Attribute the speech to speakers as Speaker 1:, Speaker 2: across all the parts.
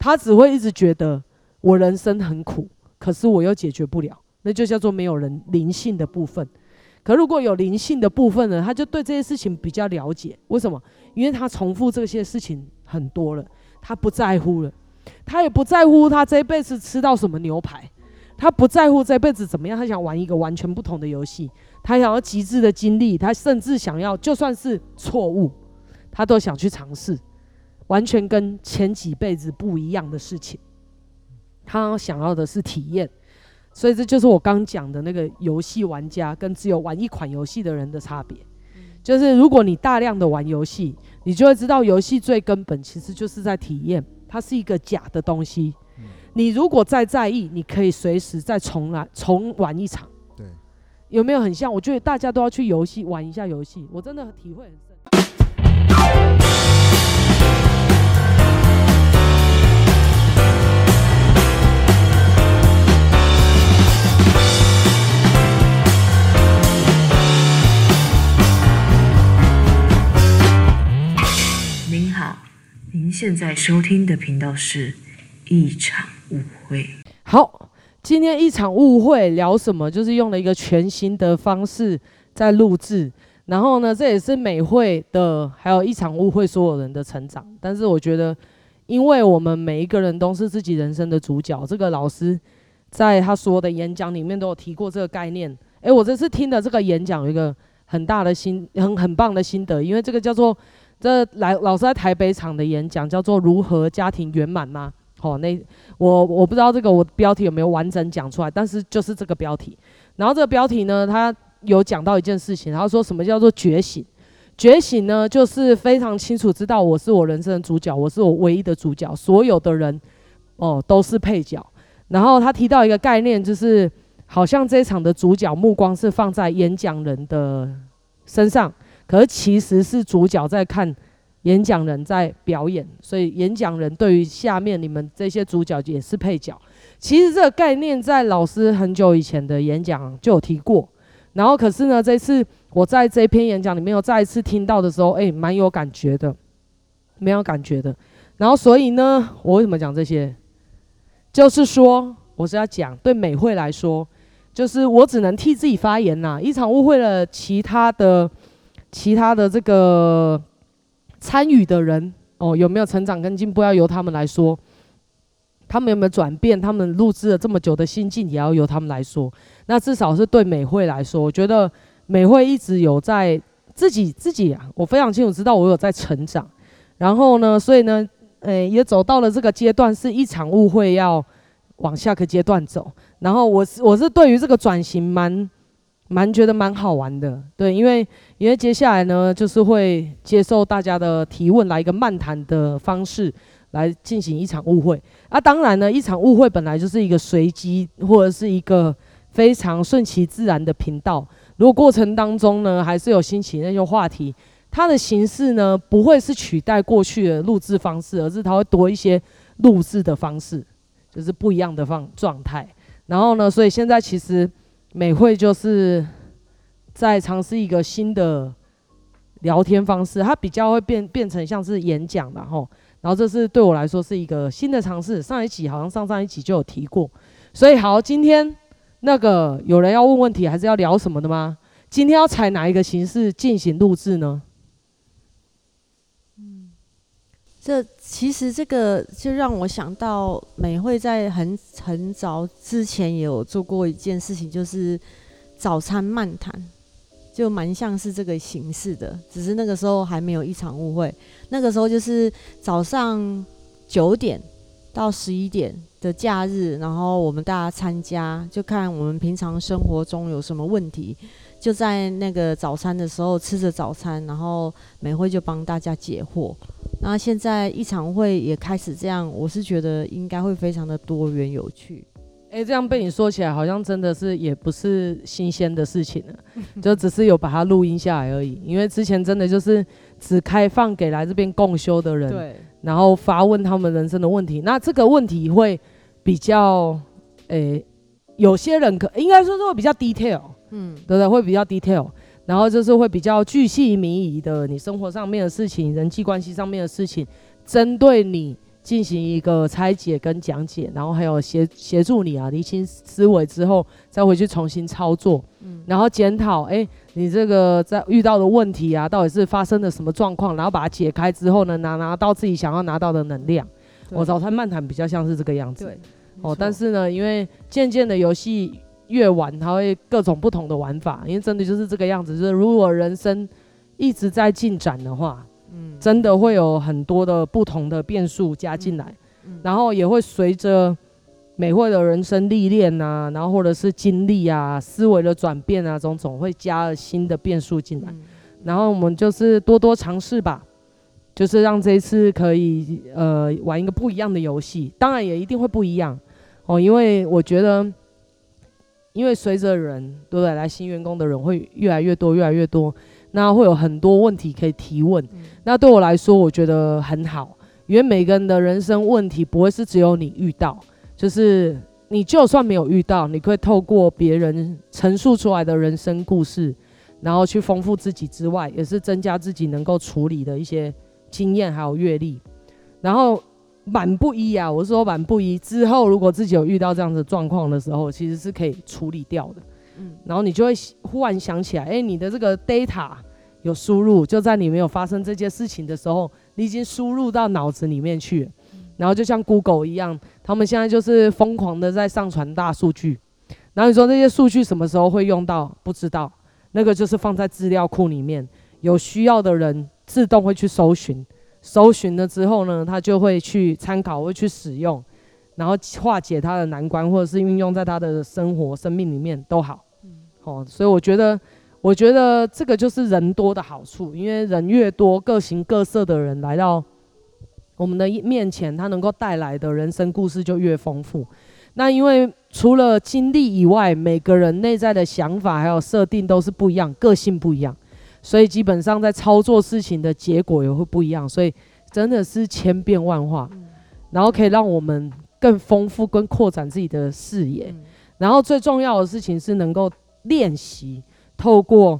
Speaker 1: 他只会一直觉得我人生很苦，可是我又解决不了，那就叫做没有人灵性的部分。可如果有灵性的部分呢，他就对这些事情比较了解。为什么？因为他重复这些事情很多了，他不在乎了，他也不在乎他这一辈子吃到什么牛排，他不在乎这辈子怎么样，他想玩一个完全不同的游戏，他想要极致的经历，他甚至想要就算是错误，他都想去尝试。完全跟前几辈子不一样的事情，他想要的是体验，所以这就是我刚讲的那个游戏玩家跟只有玩一款游戏的人的差别。就是如果你大量的玩游戏，你就会知道游戏最根本其实就是在体验，它是一个假的东西。你如果再在意，你可以随时再重来重玩一场。对，有没有很像？我觉得大家都要去游戏玩一下游戏，我真的体会很您
Speaker 2: 好，您现在收听的频道是一场误会。
Speaker 1: 好，今天一场误会聊什么？就是用了一个全新的方式在录制。然后呢，这也是美会的，还有一场误会所有人的成长。但是我觉得，因为我们每一个人都是自己人生的主角。这个老师在他所有的演讲里面都有提过这个概念。诶，我这次听的这个演讲有一个很大的心，很很棒的心得，因为这个叫做。这来老师在台北场的演讲叫做“如何家庭圆满”吗？哦，那我我不知道这个我标题有没有完整讲出来，但是就是这个标题。然后这个标题呢，他有讲到一件事情，他说什么叫做觉醒？觉醒呢，就是非常清楚知道我是我人生的主角，我是我唯一的主角，所有的人哦都是配角。然后他提到一个概念，就是好像这一场的主角目光是放在演讲人的身上。可是其实是主角在看演讲人在表演，所以演讲人对于下面你们这些主角也是配角。其实这个概念在老师很久以前的演讲就有提过，然后可是呢，这次我在这篇演讲里面有再一次听到的时候，诶，蛮有感觉的，蛮有感觉的。然后所以呢，我为什么讲这些？就是说我是要讲对美会来说，就是我只能替自己发言呐，一场误会了其他的。其他的这个参与的人哦，有没有成长跟进步，要由他们来说；他们有没有转变，他们录制了这么久的心境，也要由他们来说。那至少是对美惠来说，我觉得美惠一直有在自己自己啊，我非常清楚知道我有在成长。然后呢，所以呢，诶，也走到了这个阶段，是一场误会要往下个阶段走。然后我是我是对于这个转型蛮。蛮觉得蛮好玩的，对，因为因为接下来呢，就是会接受大家的提问，来一个漫谈的方式来进行一场误会。啊，当然呢，一场误会本来就是一个随机或者是一个非常顺其自然的频道。如果过程当中呢，还是有新起那些话题，它的形式呢，不会是取代过去的录制方式，而是它会多一些录制的方式，就是不一样的方状态。然后呢，所以现在其实。美惠就是在尝试一个新的聊天方式，它比较会变变成像是演讲，然后，然后这是对我来说是一个新的尝试。上一期好像上上一期就有提过，所以好，今天那个有人要问问题，还是要聊什么的吗？今天要采哪一个形式进行录制呢？
Speaker 3: 这其实这个就让我想到，美会在很很早之前也有做过一件事情，就是早餐漫谈，就蛮像是这个形式的，只是那个时候还没有一场误会。那个时候就是早上九点到十一点的假日，然后我们大家参加，就看我们平常生活中有什么问题，就在那个早餐的时候吃着早餐，然后美惠就帮大家解惑。那现在一场会也开始这样，我是觉得应该会非常的多元有趣。
Speaker 1: 哎、欸，这样被你说起来，好像真的是也不是新鲜的事情了，就只是有把它录音下来而已。因为之前真的就是只开放给来这边共修的人，对，然后发问他们人生的问题。那这个问题会比较，诶、欸，有些人可应该说是会比较 detail，嗯，对不对？会比较 detail。然后就是会比较巨细靡遗的，你生活上面的事情、人际关系上面的事情，针对你进行一个拆解跟讲解，然后还有协协助你啊，厘清思维之后，再回去重新操作，嗯，然后检讨，哎，你这个在遇到的问题啊，到底是发生了什么状况，然后把它解开之后呢，拿拿到自己想要拿到的能量。我早餐漫谈比较像是这个样子，对，哦，但是呢，因为渐渐的游戏越玩，它会各种不同的玩法，因为真的就是这个样子，就是如果人生一直在进展的话。嗯，真的会有很多的不同的变数加进来，嗯嗯、然后也会随着美会的人生历练啊，然后或者是经历啊、思维的转变啊，种种会加了新的变数进来，嗯、然后我们就是多多尝试吧，就是让这一次可以呃玩一个不一样的游戏，当然也一定会不一样哦，因为我觉得，因为随着人对不对，来新员工的人会越来越多，越来越多。那会有很多问题可以提问，嗯、那对我来说，我觉得很好，因为每个人的人生问题不会是只有你遇到，就是你就算没有遇到，你可以透过别人陈述出来的人生故事，然后去丰富自己之外，也是增加自己能够处理的一些经验还有阅历。然后满不一啊，我是说满不一之后，如果自己有遇到这样的状况的时候，其实是可以处理掉的。嗯，然后你就会忽然想起来，哎，你的这个 data 有输入，就在你没有发生这件事情的时候，你已经输入到脑子里面去。然后就像 Google 一样，他们现在就是疯狂的在上传大数据。然后你说这些数据什么时候会用到？不知道，那个就是放在资料库里面，有需要的人自动会去搜寻，搜寻了之后呢，他就会去参考，会去使用，然后化解他的难关，或者是运用在他的生活、生命里面都好。哦，所以我觉得，我觉得这个就是人多的好处，因为人越多，各形各色的人来到我们的面前，他能够带来的人生故事就越丰富。那因为除了经历以外，每个人内在的想法还有设定都是不一样，个性不一样，所以基本上在操作事情的结果也会不一样。所以真的是千变万化，然后可以让我们更丰富、跟扩展自己的视野。然后最重要的事情是能够。练习透过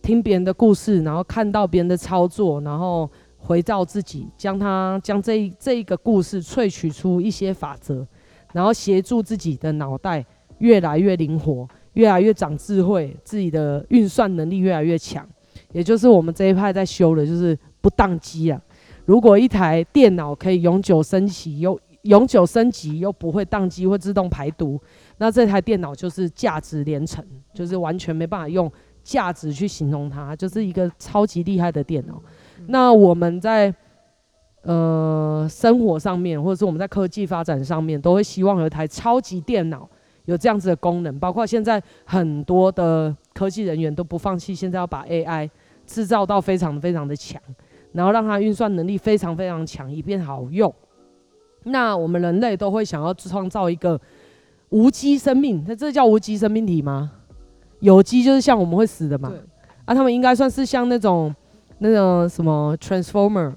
Speaker 1: 听别人的故事，然后看到别人的操作，然后回到自己，将它将这一这一个故事萃取出一些法则，然后协助自己的脑袋越来越灵活，越来越长智慧，自己的运算能力越来越强。也就是我们这一派在修的，就是不当机啊。如果一台电脑可以永久升级，又永久升级又不会当机，会自动排毒。那这台电脑就是价值连城，就是完全没办法用价值去形容它，就是一个超级厉害的电脑。那我们在呃生活上面，或者是我们在科技发展上面，都会希望有一台超级电脑有这样子的功能。包括现在很多的科技人员都不放弃，现在要把 AI 制造到非常非常的强，然后让它运算能力非常非常强，以便好用。那我们人类都会想要创造一个。无机生命，那这叫无机生命体吗？有机就是像我们会死的嘛？啊，他们应该算是像那种那种什么 transformer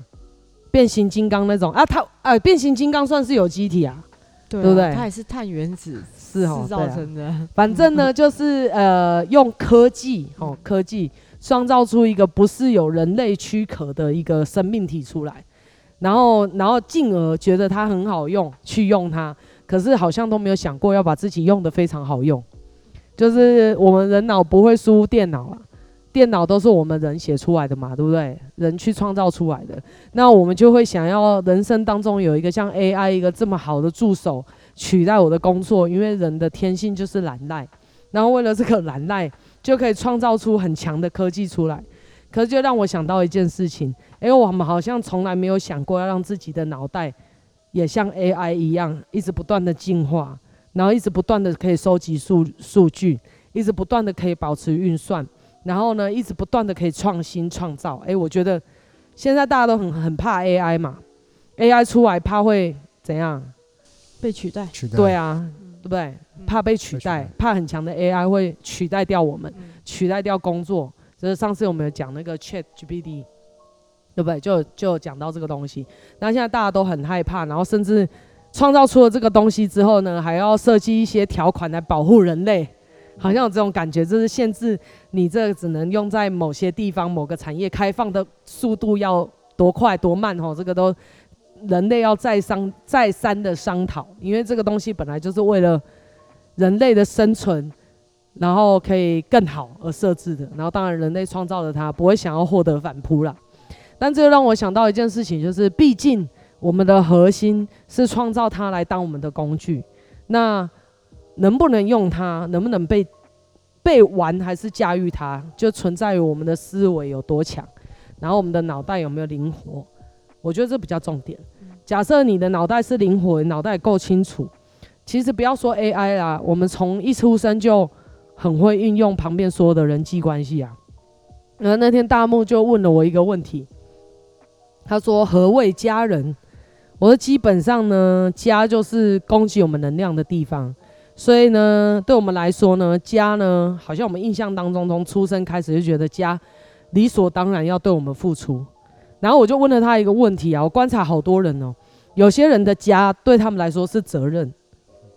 Speaker 1: 变形金刚那种啊，它呃变形金刚算是有机体啊，对，对不对？
Speaker 3: 它也是碳原子
Speaker 1: 是哦
Speaker 3: 造成的。
Speaker 1: 啊、反正呢，就是呃用科技哦科技创造出一个不是有人类躯壳的一个生命体出来，然后然后进而觉得它很好用，去用它。可是好像都没有想过要把自己用得非常好用，就是我们人脑不会输电脑啊，电脑都是我们人写出来的嘛，对不对？人去创造出来的，那我们就会想要人生当中有一个像 AI 一个这么好的助手取代我的工作，因为人的天性就是懒赖，然后为了这个懒赖就可以创造出很强的科技出来。可是就让我想到一件事情，因为我们好像从来没有想过要让自己的脑袋。也像 AI 一样，一直不断的进化，然后一直不断的可以收集数数据，一直不断的可以保持运算，然后呢，一直不断的可以创新创造。诶、欸，我觉得现在大家都很很怕 AI 嘛，AI 出来怕会怎样？
Speaker 3: 被取代？
Speaker 4: 取代？
Speaker 1: 对啊，对不对？怕被取代，怕很强的 AI 会取代掉我们，取代掉工作。就是上次我们有讲那个 ChatGPT。对不对？就就讲到这个东西，那现在大家都很害怕，然后甚至创造出了这个东西之后呢，还要设计一些条款来保护人类，好像有这种感觉，就是限制你这只能用在某些地方、某个产业开放的速度要多快多慢哦，这个都人类要再商再三的商讨，因为这个东西本来就是为了人类的生存，然后可以更好而设置的。然后当然人类创造了它，不会想要获得反扑啦。但这让我想到一件事情，就是毕竟我们的核心是创造它来当我们的工具，那能不能用它，能不能被被玩还是驾驭它，就存在于我们的思维有多强，然后我们的脑袋有没有灵活。我觉得这比较重点。假设你的脑袋是灵活，脑袋够清楚，其实不要说 AI 啦，我们从一出生就很会运用旁边所有的人际关系啊。然后那天大木就问了我一个问题，他说：“何谓家人？”我说：“基本上呢，家就是供给我们能量的地方。所以呢，对我们来说呢，家呢，好像我们印象当中从出生开始就觉得家理所当然要对我们付出。”然后我就问了他一个问题啊，我观察好多人哦，有些人的家对他们来说是责任，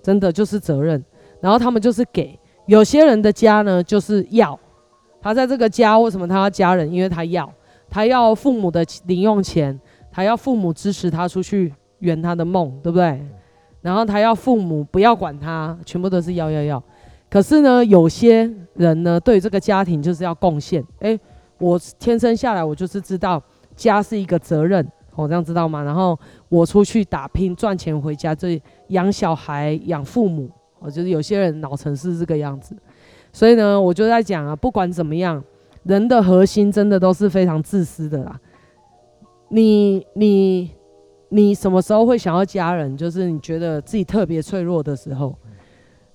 Speaker 1: 真的就是责任，然后他们就是给；有些人的家呢就是要，他在这个家为什么他要家人？因为他要，他要父母的零用钱，他要父母支持他出去圆他的梦，对不对？然后他要父母不要管他，全部都是要要要。可是呢，有些人呢对这个家庭就是要贡献。诶，我天生下来我就是知道。家是一个责任，我、哦、这样知道吗？然后我出去打拼赚钱回家，这养小孩、养父母，我就是有些人脑层是这个样子。所以呢，我就在讲啊，不管怎么样，人的核心真的都是非常自私的啦。你你你什么时候会想要家人？就是你觉得自己特别脆弱的时候，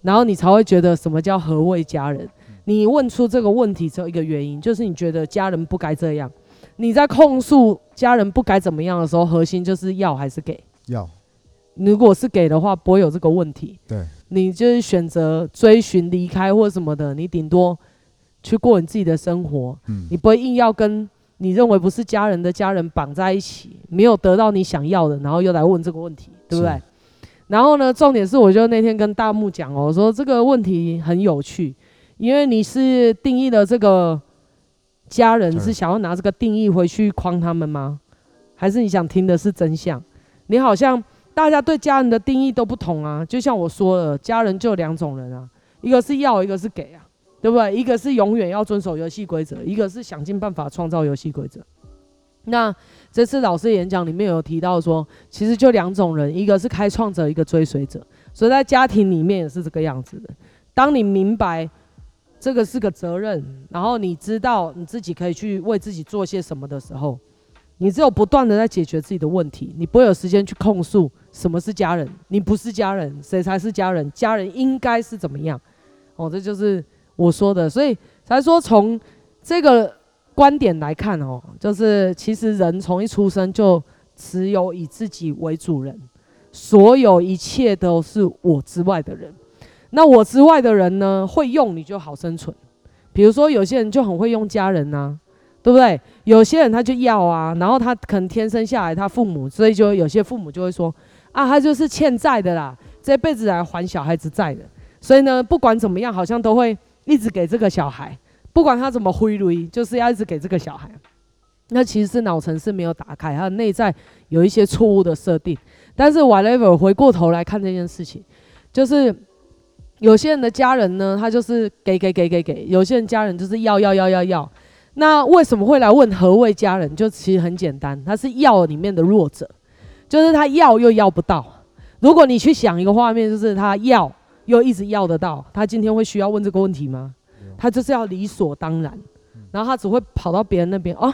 Speaker 1: 然后你才会觉得什么叫何谓家人？你问出这个问题只有一个原因，就是你觉得家人不该这样。你在控诉家人不该怎么样的时候，核心就是要还是给？
Speaker 4: 要。
Speaker 1: 如果是给的话，不会有这个问题。
Speaker 4: 对。
Speaker 1: 你就是选择追寻离开或什么的，你顶多去过你自己的生活。嗯。你不会硬要跟你认为不是家人的家人绑在一起，没有得到你想要的，然后又来问这个问题，对不对？然后呢，重点是，我就那天跟大木讲哦，我说这个问题很有趣，因为你是定义了这个。家人是想要拿这个定义回去框他们吗？还是你想听的是真相？你好像大家对家人的定义都不同啊。就像我说了，家人就两种人啊，一个是要，一个是给啊，对不对？一个是永远要遵守游戏规则，一个是想尽办法创造游戏规则。那这次老师演讲里面有提到说，其实就两种人，一个是开创者，一个追随者。所以在家庭里面也是这个样子的。当你明白。这个是个责任，然后你知道你自己可以去为自己做些什么的时候，你只有不断的在解决自己的问题，你不会有时间去控诉什么是家人，你不是家人，谁才是家人？家人应该是怎么样？哦，这就是我说的，所以才说从这个观点来看哦，就是其实人从一出生就只有以自己为主人，所有一切都是我之外的人。那我之外的人呢，会用你就好生存。比如说有些人就很会用家人呐、对不对？有些人他就要啊，然后他可能天生下来他父母，所以就有些父母就会说啊，他就是欠债的啦，这辈子来还小孩子债的。所以呢，不管怎么样，好像都会一直给这个小孩，不管他怎么挥泪，就是要一直给这个小孩。那其实是脑层是没有打开，他的内在有一些错误的设定。但是 whatever，回过头来看这件事情，就是。有些人的家人呢，他就是给给给给给；有些人家人就是要要要要要。那为什么会来问何谓家人？就其实很简单，他是要里面的弱者，就是他要又要不到。如果你去想一个画面，就是他要又一直要得到，他今天会需要问这个问题吗？他就是要理所当然，然后他只会跑到别人那边啊，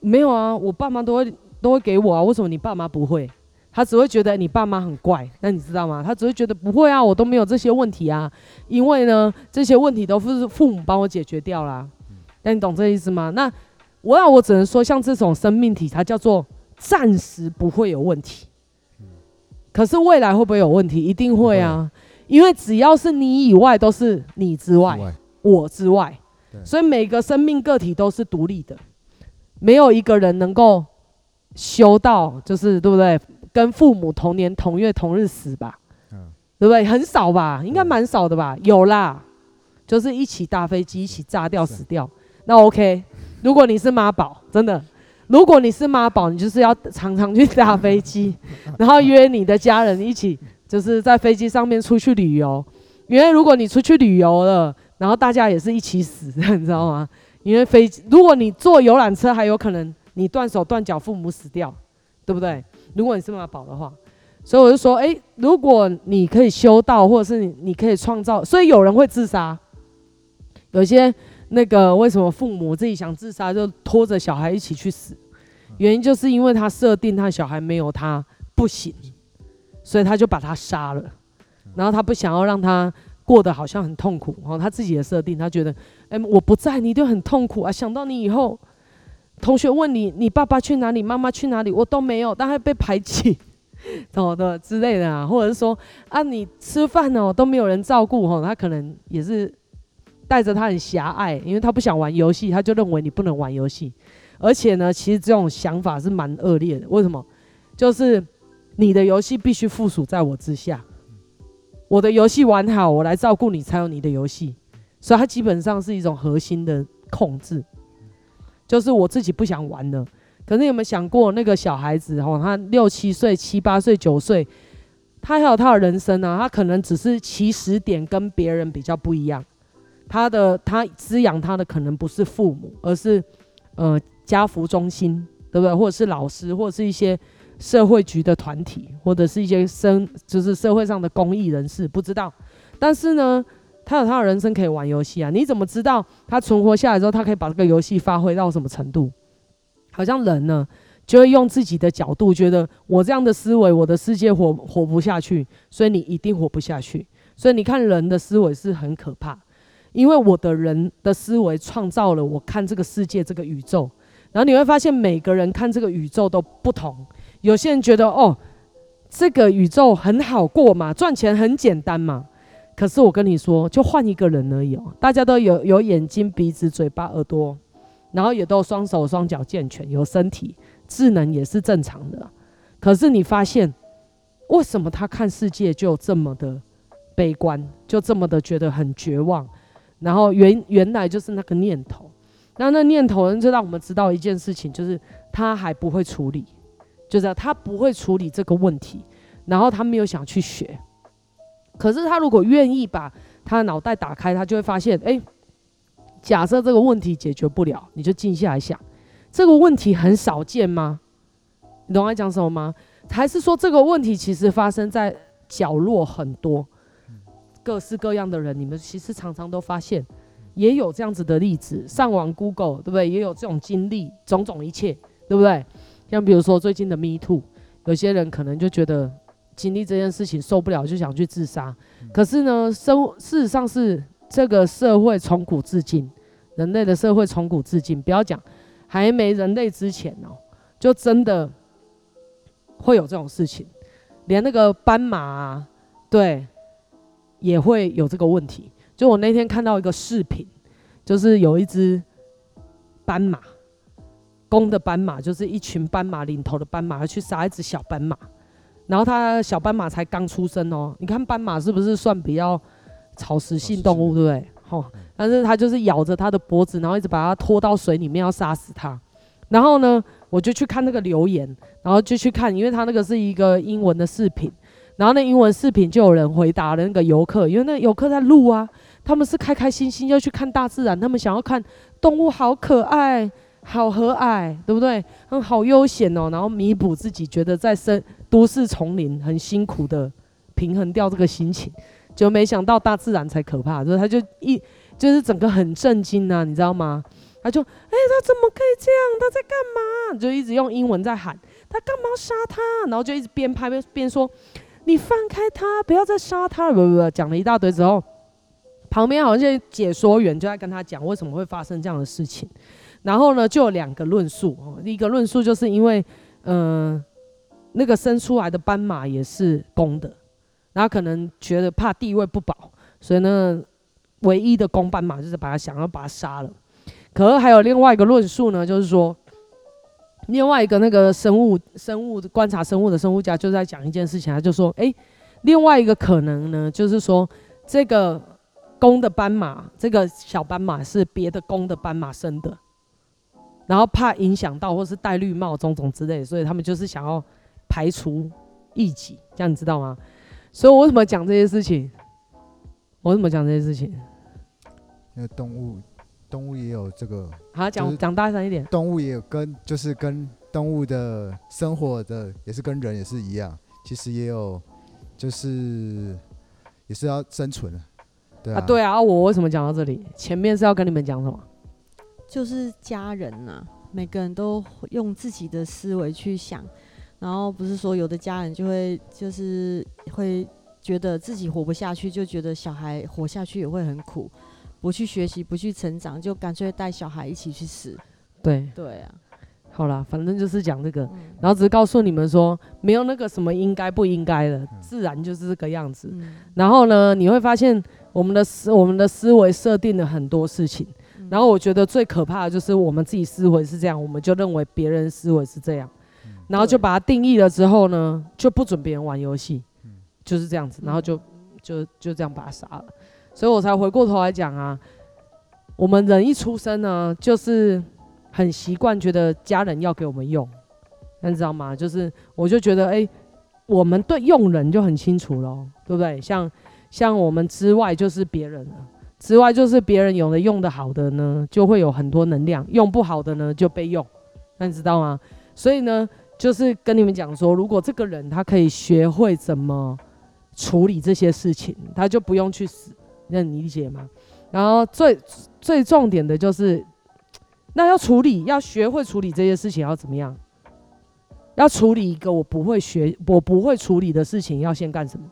Speaker 1: 没有啊，我爸妈都会都会给我啊，为什么你爸妈不会？他只会觉得你爸妈很怪，那你知道吗？他只会觉得不会啊，我都没有这些问题啊，因为呢，这些问题都是父母帮我解决掉啦。那你懂这意思吗？那我那我只能说，像这种生命体，它叫做暂时不会有问题。可是未来会不会有问题？一定会啊，因为只要是你以外，都是你之外，我之外，所以每个生命个体都是独立的，没有一个人能够修到，就是对不对？跟父母同年同月同日死吧，嗯，对不对？很少吧，应该蛮少的吧？有啦，就是一起搭飞机一起炸掉死掉，那 OK。如果你是妈宝，真的，如果你是妈宝，你就是要常常去搭飞机，然后约你的家人一起，就是在飞机上面出去旅游。因为如果你出去旅游了，然后大家也是一起死，你知道吗？因为飞，如果你坐游览车，还有可能你断手断脚，父母死掉，对不对？如果你是妈宝的话，所以我就说，诶，如果你可以修道，或者是你你可以创造，所以有人会自杀，有些那个为什么父母自己想自杀，就拖着小孩一起去死，原因就是因为他设定他小孩没有他不行，所以他就把他杀了，然后他不想要让他。过得好像很痛苦哦，他自己的设定，他觉得，哎，我不在，你就很痛苦啊。想到你以后，同学问你，你爸爸去哪里，妈妈去哪里，我都没有，但还被排挤，懂的之类的啊，或者是说，啊，你吃饭哦都没有人照顾哦，他可能也是带着他很狭隘，因为他不想玩游戏，他就认为你不能玩游戏，而且呢，其实这种想法是蛮恶劣的。为什么？就是你的游戏必须附属在我之下。我的游戏玩好，我来照顾你才有你的游戏，所以它基本上是一种核心的控制，就是我自己不想玩了。可是有没有想过，那个小孩子哦，他六七岁、七八岁、九岁，他还有他的人生啊，他可能只是起始点跟别人比较不一样。他的他滋养他的可能不是父母，而是呃家福中心，对不对？或者是老师，或者是一些。社会局的团体，或者是一些生，就是社会上的公益人士，不知道。但是呢，他有他的人生可以玩游戏啊。你怎么知道他存活下来之后，他可以把这个游戏发挥到什么程度？好像人呢，就会用自己的角度，觉得我这样的思维，我的世界活活不下去，所以你一定活不下去。所以你看，人的思维是很可怕，因为我的人的思维创造了我看这个世界，这个宇宙。然后你会发现，每个人看这个宇宙都不同。有些人觉得哦，这个宇宙很好过嘛，赚钱很简单嘛。可是我跟你说，就换一个人而已哦。大家都有有眼睛、鼻子、嘴巴、耳朵，然后也都双手双脚健全，有身体，智能也是正常的。可是你发现，为什么他看世界就这么的悲观，就这么的觉得很绝望？然后原原来就是那个念头。那那念头，就让我们知道一件事情，就是他还不会处理。就是他不会处理这个问题，然后他没有想去学。可是他如果愿意把他的脑袋打开，他就会发现，哎，假设这个问题解决不了，你就静下来想，这个问题很少见吗？你懂我在讲什么吗？还是说这个问题其实发生在角落很多，各式各样的人，你们其实常常都发现，也有这样子的例子，上网 Google 对不对？也有这种经历，种种一切，对不对？像比如说最近的 Me Too，有些人可能就觉得经历这件事情受不了，就想去自杀。可是呢，生事实上是这个社会从古至今，人类的社会从古至今，不要讲还没人类之前哦，就真的会有这种事情，连那个斑马啊，对，也会有这个问题。就我那天看到一个视频，就是有一只斑马。公的斑马就是一群斑马领头的斑马要去杀一只小斑马，然后它小斑马才刚出生哦。你看斑马是不是算比较草食性动物，对不对？吼，但是它就是咬着它的脖子，然后一直把它拖到水里面要杀死它。然后呢，我就去看那个留言，然后就去看，因为它那个是一个英文的视频，然后那英文视频就有人回答了那个游客，因为那个游客在录啊，他们是开开心心要去看大自然，他们想要看动物好可爱。好和蔼，对不对？很好悠闲哦，然后弥补自己觉得在生都市丛林很辛苦的平衡掉这个心情，就没想到大自然才可怕，所以他就一就是整个很震惊呐、啊，你知道吗？他就哎、他怎么可以这样？他在干嘛？就一直用英文在喊，他干嘛杀他？然后就一直边拍边边说，你放开他，不要再杀他了，不不不，讲了一大堆之后，旁边好像解说员就在跟他讲为什么会发生这样的事情。然后呢，就有两个论述哦。第一个论述就是因为，嗯、呃，那个生出来的斑马也是公的，然后可能觉得怕地位不保，所以呢，唯一的公斑马就是把它想要把它杀了。可是还有另外一个论述呢，就是说，另外一个那个生物生物观察生物的生物家就在讲一件事情，他就说，诶，另外一个可能呢，就是说这个公的斑马，这个小斑马是别的公的斑马生的。然后怕影响到或是戴绿帽种种之类，所以他们就是想要排除异己，这样你知道吗？所以我为什么讲这些事情？我为什么讲这些事情？
Speaker 4: 因为动物，动物也有这个。
Speaker 1: 好，讲讲大声一点。
Speaker 4: 动物也有跟，就是跟动物的生活的，也是跟人也是一样，其实也有，就是也是要生存。对啊，
Speaker 1: 啊，对啊，我为什么讲到这里？前面是要跟你们讲什么？
Speaker 3: 就是家人呐、啊，每个人都用自己的思维去想，然后不是说有的家人就会就是会觉得自己活不下去，就觉得小孩活下去也会很苦，不去学习，不去成长，就干脆带小孩一起去死。
Speaker 1: 对
Speaker 3: 对啊，
Speaker 1: 好啦，反正就是讲这个，嗯、然后只是告诉你们说，没有那个什么应该不应该的，嗯、自然就是这个样子。嗯、然后呢，你会发现。我们的思我们的思维设定了很多事情，嗯、然后我觉得最可怕的就是我们自己思维是这样，我们就认为别人思维是这样，嗯、然后就把它定义了之后呢，就不准别人玩游戏，嗯、就是这样子，然后就就就这样把他杀了，所以我才回过头来讲啊，我们人一出生呢，就是很习惯觉得家人要给我们用，你知道吗？就是我就觉得哎、欸，我们对用人就很清楚咯，对不对？像。像我们之外就是别人了，之外就是别人有的用的好的呢，就会有很多能量；用不好的呢，就被用。那你知道吗？所以呢，就是跟你们讲说，如果这个人他可以学会怎么处理这些事情，他就不用去死。那你理解吗？然后最最重点的就是，那要处理，要学会处理这些事情要怎么样？要处理一个我不会学、我不会处理的事情，要先干什么？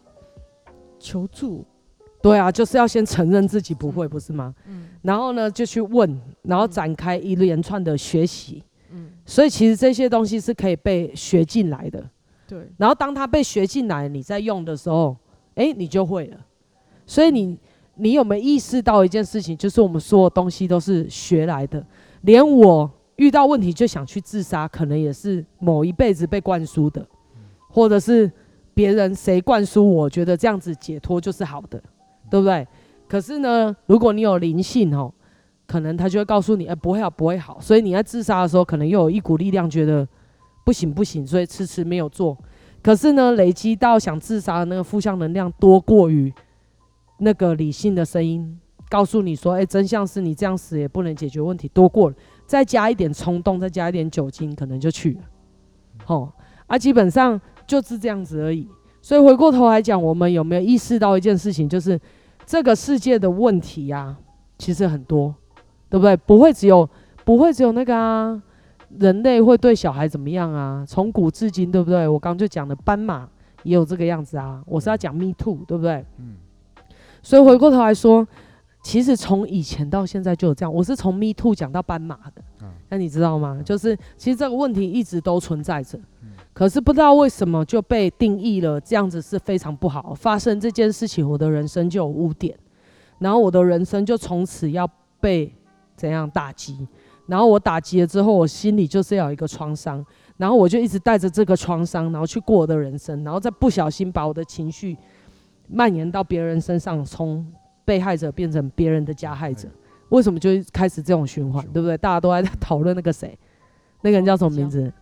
Speaker 1: 求助，对啊，就是要先承认自己不会，不是吗？嗯，然后呢，就去问，然后展开一连串的学习。嗯，所以其实这些东西是可以被学进来的。对，然后当它被学进来，你在用的时候，哎，你就会了。所以你，你有没有意识到一件事情？就是我们所有东西都是学来的。连我遇到问题就想去自杀，可能也是某一辈子被灌输的，或者是。别人谁灌输我觉得这样子解脱就是好的，对不对？可是呢，如果你有灵性哦，可能他就会告诉你，哎，不会好，不会好。所以你在自杀的时候，可能又有一股力量觉得不行不行，所以迟迟没有做。可是呢，累积到想自杀的那个负向能量多过于那个理性的声音，告诉你说，哎，真相是你这样死也不能解决问题，多过了，再加一点冲动，再加一点酒精，可能就去了。哦，啊，基本上。就是这样子而已，所以回过头来讲，我们有没有意识到一件事情，就是这个世界的问题呀、啊，其实很多，对不对？不会只有，不会只有那个啊，人类会对小孩怎么样啊？从古至今，对不对？我刚就讲的斑马也有这个样子啊。我是要讲 Me Too，对不对？嗯。所以回过头来说，其实从以前到现在就有这样。我是从 Me Too 讲到斑马的，那你知道吗？就是其实这个问题一直都存在着。可是不知道为什么就被定义了，这样子是非常不好。发生这件事情，我的人生就有污点，然后我的人生就从此要被怎样打击。然后我打击了之后，我心里就是要有一个创伤，然后我就一直带着这个创伤，然后去过我的人生，然后再不小心把我的情绪蔓延到别人身上，从被害者变成别人的加害者。为什么就开始这种循环，对不对？大家都在讨论那个谁，那个人叫什么名字？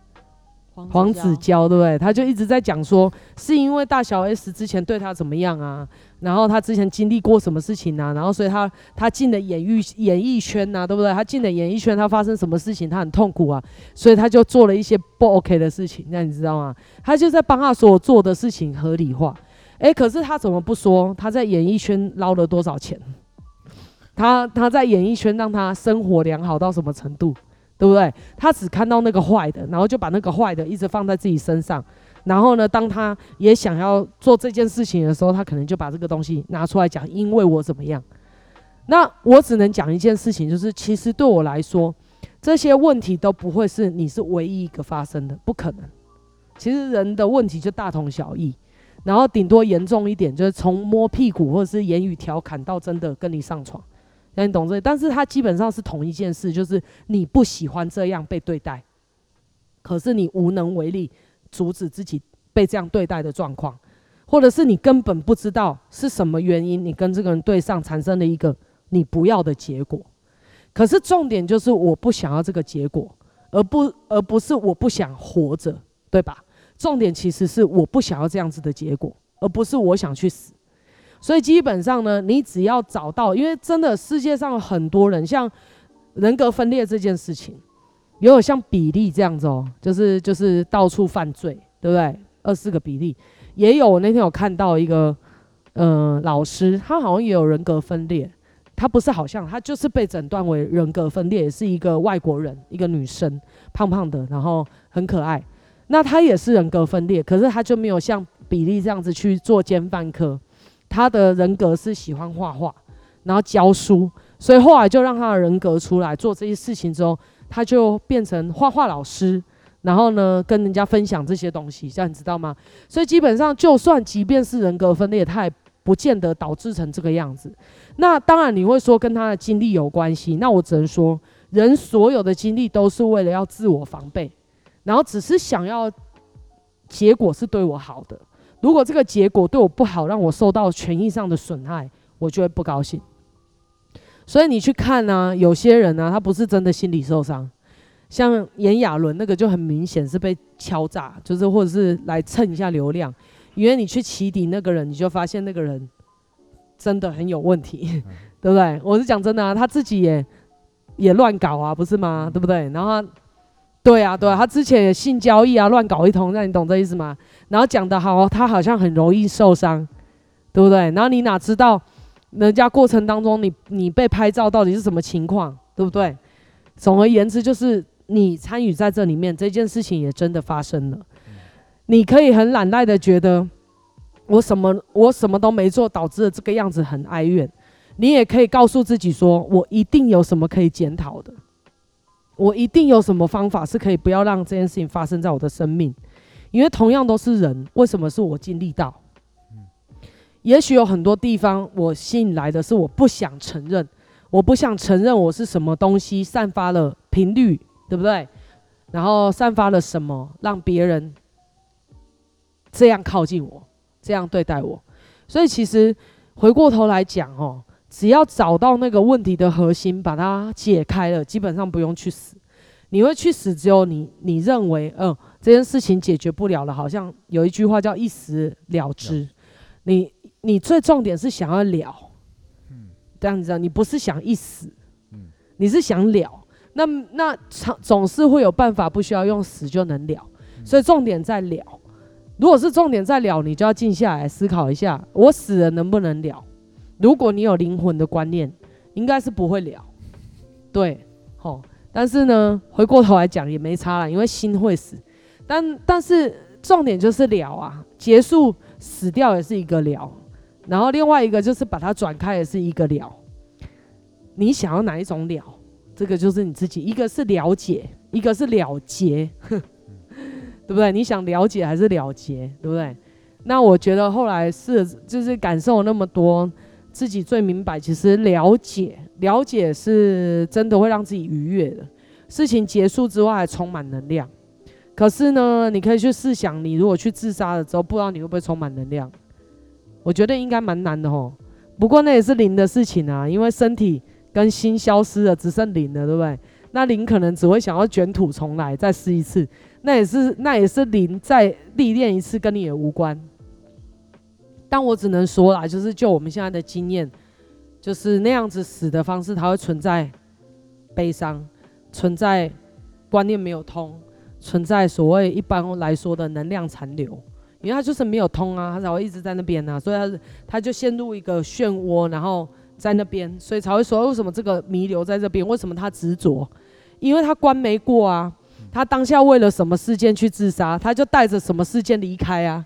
Speaker 1: 黄子佼，对不对？他就一直在讲说，是因为大小 S 之前对他怎么样啊？然后他之前经历过什么事情啊？然后所以他他进了演艺演艺圈呐，对不对？他进了演艺圈，他发生什么事情，他很痛苦啊，所以他就做了一些不 OK 的事情，那你知道吗？他就在帮他所做的事情合理化。诶，可是他怎么不说他在演艺圈捞了多少钱？他他在演艺圈让他生活良好到什么程度？对不对？他只看到那个坏的，然后就把那个坏的一直放在自己身上。然后呢，当他也想要做这件事情的时候，他可能就把这个东西拿出来讲，因为我怎么样？那我只能讲一件事情，就是其实对我来说，这些问题都不会是你是唯一一个发生的，不可能。其实人的问题就大同小异，然后顶多严重一点，就是从摸屁股或者是言语调侃到真的跟你上床。你懂这？但是它基本上是同一件事，就是你不喜欢这样被对待，可是你无能为力阻止自己被这样对待的状况，或者是你根本不知道是什么原因，你跟这个人对上产生了一个你不要的结果。可是重点就是我不想要这个结果，而不而不是我不想活着，对吧？重点其实是我不想要这样子的结果，而不是我想去死。所以基本上呢，你只要找到，因为真的世界上很多人，像人格分裂这件事情，也有像比利这样子哦，就是就是到处犯罪，对不对？二四个比利，也有我那天有看到一个，嗯、呃，老师，他好像也有人格分裂，他不是好像，他就是被诊断为人格分裂，也是一个外国人，一个女生，胖胖的，然后很可爱。那他也是人格分裂，可是他就没有像比利这样子去做奸犯科。他的人格是喜欢画画，然后教书，所以后来就让他的人格出来做这些事情之后，他就变成画画老师，然后呢跟人家分享这些东西，这样你知道吗？所以基本上，就算即便是人格分裂，他也不见得导致成这个样子。那当然你会说跟他的经历有关系，那我只能说，人所有的经历都是为了要自我防备。然后只是想要结果是对我好的，如果这个结果对我不好，让我受到权益上的损害，我就会不高兴。所以你去看呢、啊，有些人呢、啊，他不是真的心理受伤，像炎亚纶那个就很明显是被敲诈，就是或者是来蹭一下流量。因为你去起底那个人，你就发现那个人真的很有问题，对不对？我是讲真的啊，他自己也也乱搞啊，不是吗？对不对？然后他。对啊，对啊，他之前也性交易啊，乱搞一通，那你懂这意思吗？然后讲得好，他好像很容易受伤，对不对？然后你哪知道，人家过程当中你你被拍照到底是什么情况，对不对？总而言之，就是你参与在这里面，这件事情也真的发生了。你可以很懒怠的觉得我什么我什么都没做，导致了这个样子很哀怨。你也可以告诉自己说，我一定有什么可以检讨的。我一定有什么方法是可以不要让这件事情发生在我的生命，因为同样都是人，为什么是我经历到？也许有很多地方我吸引来的是我不想承认，我不想承认我是什么东西散发了频率，对不对？然后散发了什么让别人这样靠近我，这样对待我？所以其实回过头来讲哦。只要找到那个问题的核心，把它解开了，基本上不用去死。你会去死，只有你你认为，嗯、这件事情解决不了了。好像有一句话叫一死了之。你你最重点是想要了，这样子，你不是想一死，你是想了。那那总总是会有办法，不需要用死就能了。所以重点在了。如果是重点在了，你就要静下来思考一下，我死了能不能了？如果你有灵魂的观念，应该是不会了，对，吼。但是呢，回过头来讲也没差了，因为心会死。但但是重点就是了啊，结束死掉也是一个了，然后另外一个就是把它转开也是一个了。你想要哪一种了？这个就是你自己，一个是了解，一个是了结，对不对？你想了解还是了结，对不对？那我觉得后来是就是感受那么多。自己最明白，其实了解，了解是真的会让自己愉悦的。事情结束之外，还充满能量。可是呢，你可以去试想，你如果去自杀了之后，不知道你会不会充满能量？我觉得应该蛮难的吼。不过那也是灵的事情啊，因为身体跟心消失了，只剩灵了，对不对？那灵可能只会想要卷土重来，再试一次。那也是，那也是灵再历练一次，跟你也无关。但我只能说啦，就是就我们现在的经验，就是那样子死的方式，它会存在悲伤，存在观念没有通，存在所谓一般来说的能量残留，因为它就是没有通啊，它才会一直在那边啊，所以它它就陷入一个漩涡，然后在那边，所以才会说为什么这个弥留在这边，为什么他执着？因为他关没过啊，他当下为了什么事件去自杀，他就带着什么事件离开啊。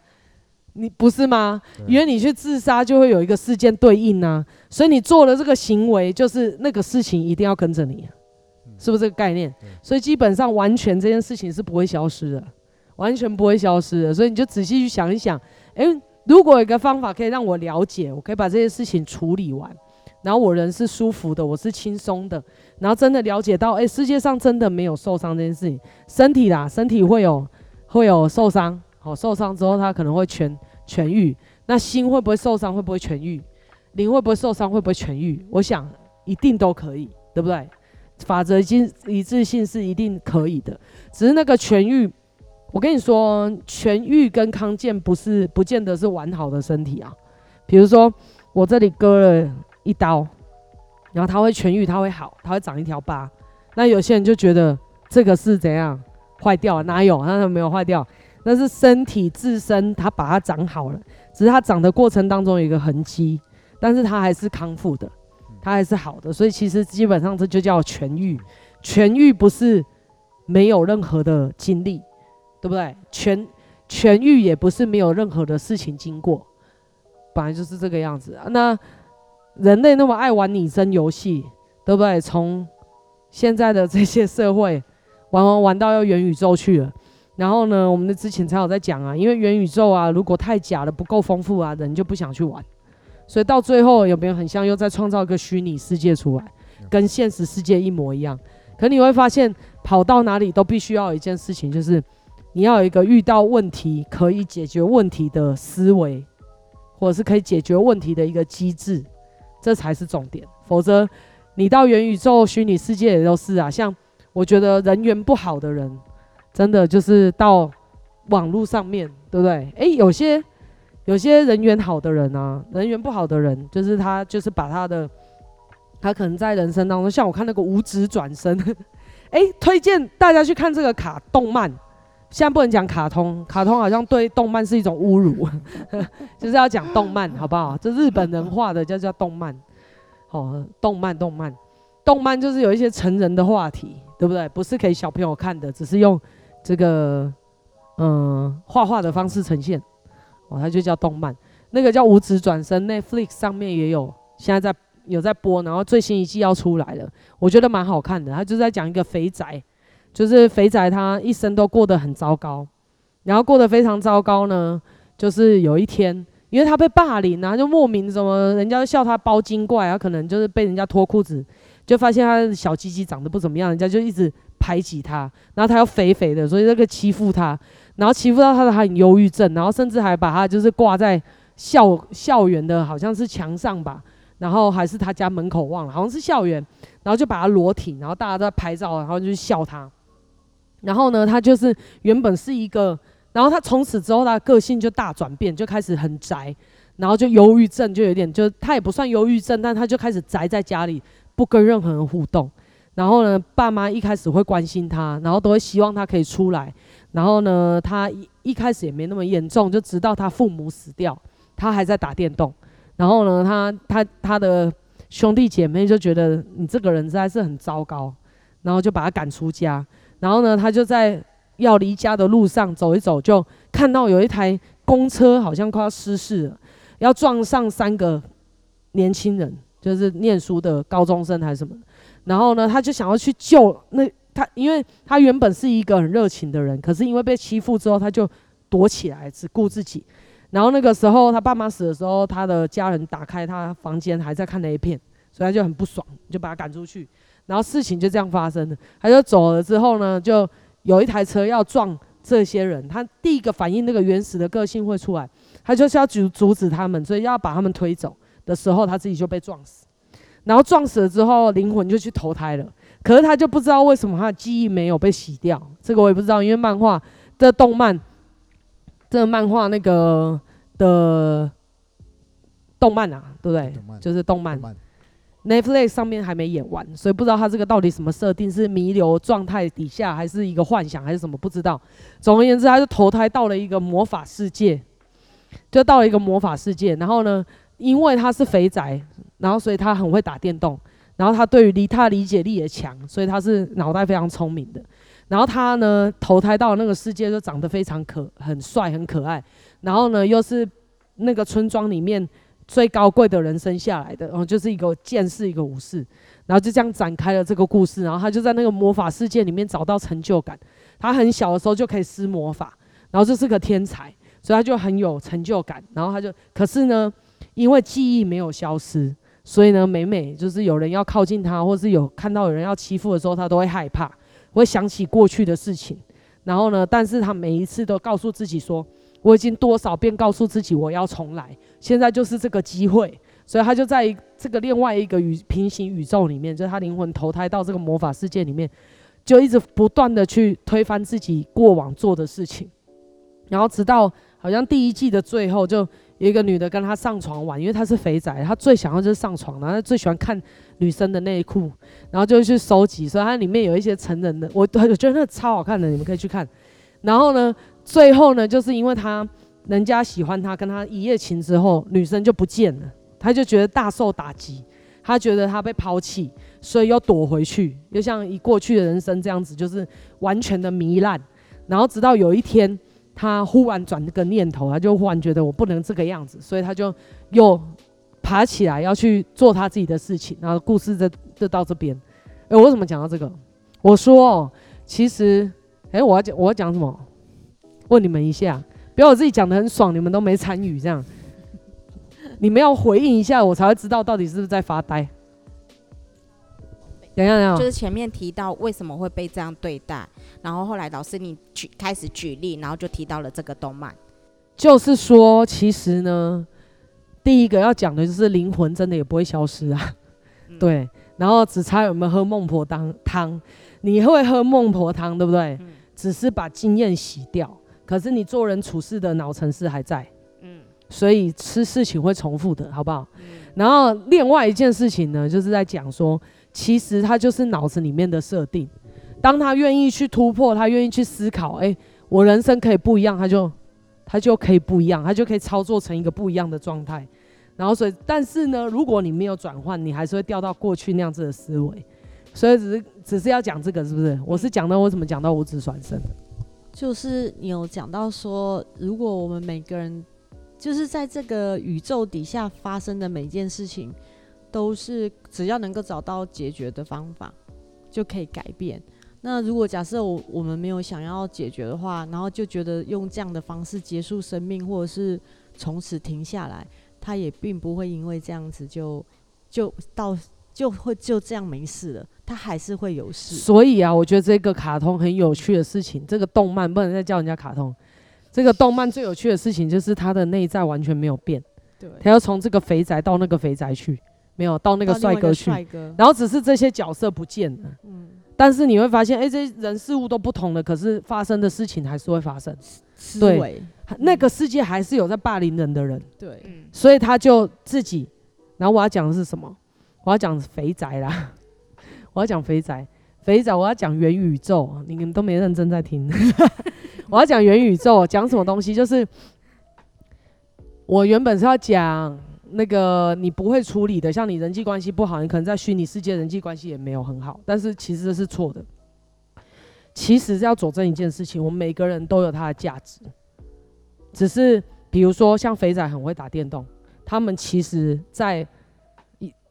Speaker 1: 你不是吗？因为你去自杀就会有一个事件对应啊，所以你做了这个行为，就是那个事情一定要跟着你，是不是这个概念？所以基本上完全这件事情是不会消失的，完全不会消失的。所以你就仔细去想一想，诶，如果有一个方法可以让我了解，我可以把这些事情处理完，然后我人是舒服的，我是轻松的，然后真的了解到，诶，世界上真的没有受伤这件事情，身体啦，身体会有会有受伤。好，受伤之后它可能会痊痊愈，那心会不会受伤？会不会痊愈？灵会不会受伤？会不会痊愈？我想一定都可以，对不对？法则一一致性是一定可以的，只是那个痊愈，我跟你说，痊愈跟康健不是不见得是完好的身体啊。比如说我这里割了一刀，然后它会痊愈，它会好，它会长一条疤。那有些人就觉得这个是怎样坏掉了？哪有？那它没有坏掉，那是身体自身它把它长好了，只是它长的过程当中有一个痕迹，但是它还是康复的。它还是好的，所以其实基本上这就叫痊愈。痊愈不是没有任何的经历，对不对？痊痊愈也不是没有任何的事情经过，本来就是这个样子。那人类那么爱玩拟真游戏，对不对？从现在的这些社会玩玩玩到要元宇宙去了，然后呢，我们的之前才有在讲啊，因为元宇宙啊，如果太假了，不够丰富啊，人就不想去玩。所以到最后有没有很像又在创造一个虚拟世界出来，跟现实世界一模一样？可你会发现跑到哪里都必须要有一件事情，就是你要有一个遇到问题可以解决问题的思维，或者是可以解决问题的一个机制，这才是重点。否则你到元宇宙虚拟世界也都是啊。像我觉得人缘不好的人，真的就是到网络上面对不对？诶，有些。有些人缘好的人啊，人缘不好的人，就是他，就是把他的，他可能在人生当中，像我看那个五指转身，哎、推荐大家去看这个卡动漫。现在不能讲卡通，卡通好像对动漫是一种侮辱，就是要讲动漫，好不好？这日本人画的叫叫动漫，哦，动漫动漫，动漫就是有一些成人的话题，对不对？不是给小朋友看的，只是用这个嗯画画的方式呈现。哦，它就叫动漫，那个叫五指转身，Netflix 上面也有，现在在有在播，然后最新一季要出来了，我觉得蛮好看的。他就在讲一个肥宅，就是肥宅他一生都过得很糟糕，然后过得非常糟糕呢，就是有一天，因为他被霸凌，然后就莫名什么，人家笑他包精怪，他可能就是被人家脱裤子，就发现他的小鸡鸡长得不怎么样，人家就一直排挤他，然后他又肥肥的，所以那个欺负他。然后欺负到他的，很忧郁症，然后甚至还把他就是挂在校校园的，好像是墙上吧，然后还是他家门口忘了，好像是校园，然后就把他裸体，然后大家都在拍照，然后就笑他。然后呢，他就是原本是一个，然后他从此之后他的个性就大转变，就开始很宅，然后就忧郁症就有点，就他也不算忧郁症，但他就开始宅在家里，不跟任何人互动。然后呢，爸妈一开始会关心他，然后都会希望他可以出来。然后呢，他一一开始也没那么严重，就直到他父母死掉，他还在打电动。然后呢，他他他的兄弟姐妹就觉得你这个人实在是很糟糕，然后就把他赶出家。然后呢，他就在要离家的路上走一走，就看到有一台公车好像快要失事了，要撞上三个年轻人，就是念书的高中生还是什么。然后呢，他就想要去救那。他因为他原本是一个很热情的人，可是因为被欺负之后，他就躲起来，只顾自己。然后那个时候他爸妈死的时候，他的家人打开他房间还在看那一片，所以他就很不爽，就把他赶出去。然后事情就这样发生了。他就走了之后呢，就有一台车要撞这些人，他第一个反应那个原始的个性会出来，他就是要阻阻止他们，所以要把他们推走的时候，他自己就被撞死。然后撞死了之后，灵魂就去投胎了。可是他就不知道为什么他的记忆没有被洗掉，这个我也不知道，因为漫画的动漫，这个漫画那个的动漫啊，对不对？就是动漫。Netflix 上面还没演完，所以不知道他这个到底什么设定，是弥留状态底下，还是一个幻想，还是什么？不知道。总而言之，他就投胎到了一个魔法世界，就到了一个魔法世界。然后呢，因为他是肥宅，然后所以他很会打电动。然后他对于理他理解力也强，所以他是脑袋非常聪明的。然后他呢，投胎到那个世界就长得非常可很帅很可爱。然后呢，又是那个村庄里面最高贵的人生下来的，然后就是一个剑士一个武士。然后就这样展开了这个故事。然后他就在那个魔法世界里面找到成就感。他很小的时候就可以施魔法，然后就是个天才，所以他就很有成就感。然后他就可是呢，因为记忆没有消失。所以呢，每每就是有人要靠近他，或是有看到有人要欺负的时候，他都会害怕，会想起过去的事情。然后呢，但是他每一次都告诉自己说：“我已经多少遍告诉自己我要重来，现在就是这个机会。”所以他就在这个另外一个宇平行宇宙里面，就是他灵魂投胎到这个魔法世界里面，就一直不断的去推翻自己过往做的事情，然后直到好像第一季的最后，就一个女的跟他上床玩，因为他是肥宅，他最想要就是上床，然后他最喜欢看女生的内裤，然后就去收集，所以它里面有一些成人的，我我觉得那超好看的，你们可以去看。然后呢，最后呢，就是因为他人家喜欢他，跟他一夜情之后，女生就不见了。他就觉得大受打击，他觉得他被抛弃，所以又躲回去，又像以过去的人生这样子，就是完全的糜烂。然后直到有一天，他忽然转这个念头，他就忽然觉得我不能这个样子，所以他就又爬起来要去做他自己的事情。然后故事就就到这边。哎，我为什么讲到这个？我说，其实，哎，我要讲我要讲什么？问你们一下，不要我自己讲的很爽，你们都没参与这样。你们要回应一下，我才会知道到底是不是在发呆。等一下，等一下，
Speaker 5: 就是前面提到为什么会被这样对待，然后后来老师你举开始举例，然后就提到了这个动漫。
Speaker 1: 就是说，其实呢，第一个要讲的就是灵魂真的也不会消失啊。嗯、对，然后只差有没有喝孟婆汤汤，你会喝孟婆汤，对不对？嗯、只是把经验洗掉，可是你做人处事的脑程式还在。嗯所以吃事情会重复的，好不好？嗯、然后另外一件事情呢，就是在讲说，其实它就是脑子里面的设定。当他愿意去突破，他愿意去思考，哎，我人生可以不一样，他就他就可以不一样，他就可以操作成一个不一样的状态。然后所以，但是呢，如果你没有转换，你还是会掉到过去那样子的思维。所以只是只是要讲这个，是不是？我是讲到我怎么讲到五指转身，
Speaker 3: 就是你有讲到说，如果我们每个人。就是在这个宇宙底下发生的每件事情，都是只要能够找到解决的方法，就可以改变。那如果假设我我们没有想要解决的话，然后就觉得用这样的方式结束生命，或者是从此停下来，他也并不会因为这样子就就到就会就这样没事了，他还是会有事。
Speaker 1: 所以啊，我觉得这个卡通很有趣的事情，这个动漫不能再叫人家卡通。这个动漫最有趣的事情就是他的内在完全没有变，对，他要从这个肥宅到那个肥宅去，没有到那个帅哥去，然后只是这些角色不见了，嗯，但是你会发现，哎，这些人事物都不同了，可是发生的事情还是会发生，对，那个世界还是有在霸凌人的人，对，所以他就自己，然后我要讲的是什么？我要讲肥宅啦，我要讲肥宅，肥宅，我要讲元宇宙，你们都没认真在听。我要讲元宇宙，讲什么东西？就是我原本是要讲那个你不会处理的，像你人际关系不好，你可能在虚拟世界人际关系也没有很好。但是其实这是错的。其实是要佐证一件事情，我们每个人都有他的价值。只是比如说像肥仔很会打电动，他们其实在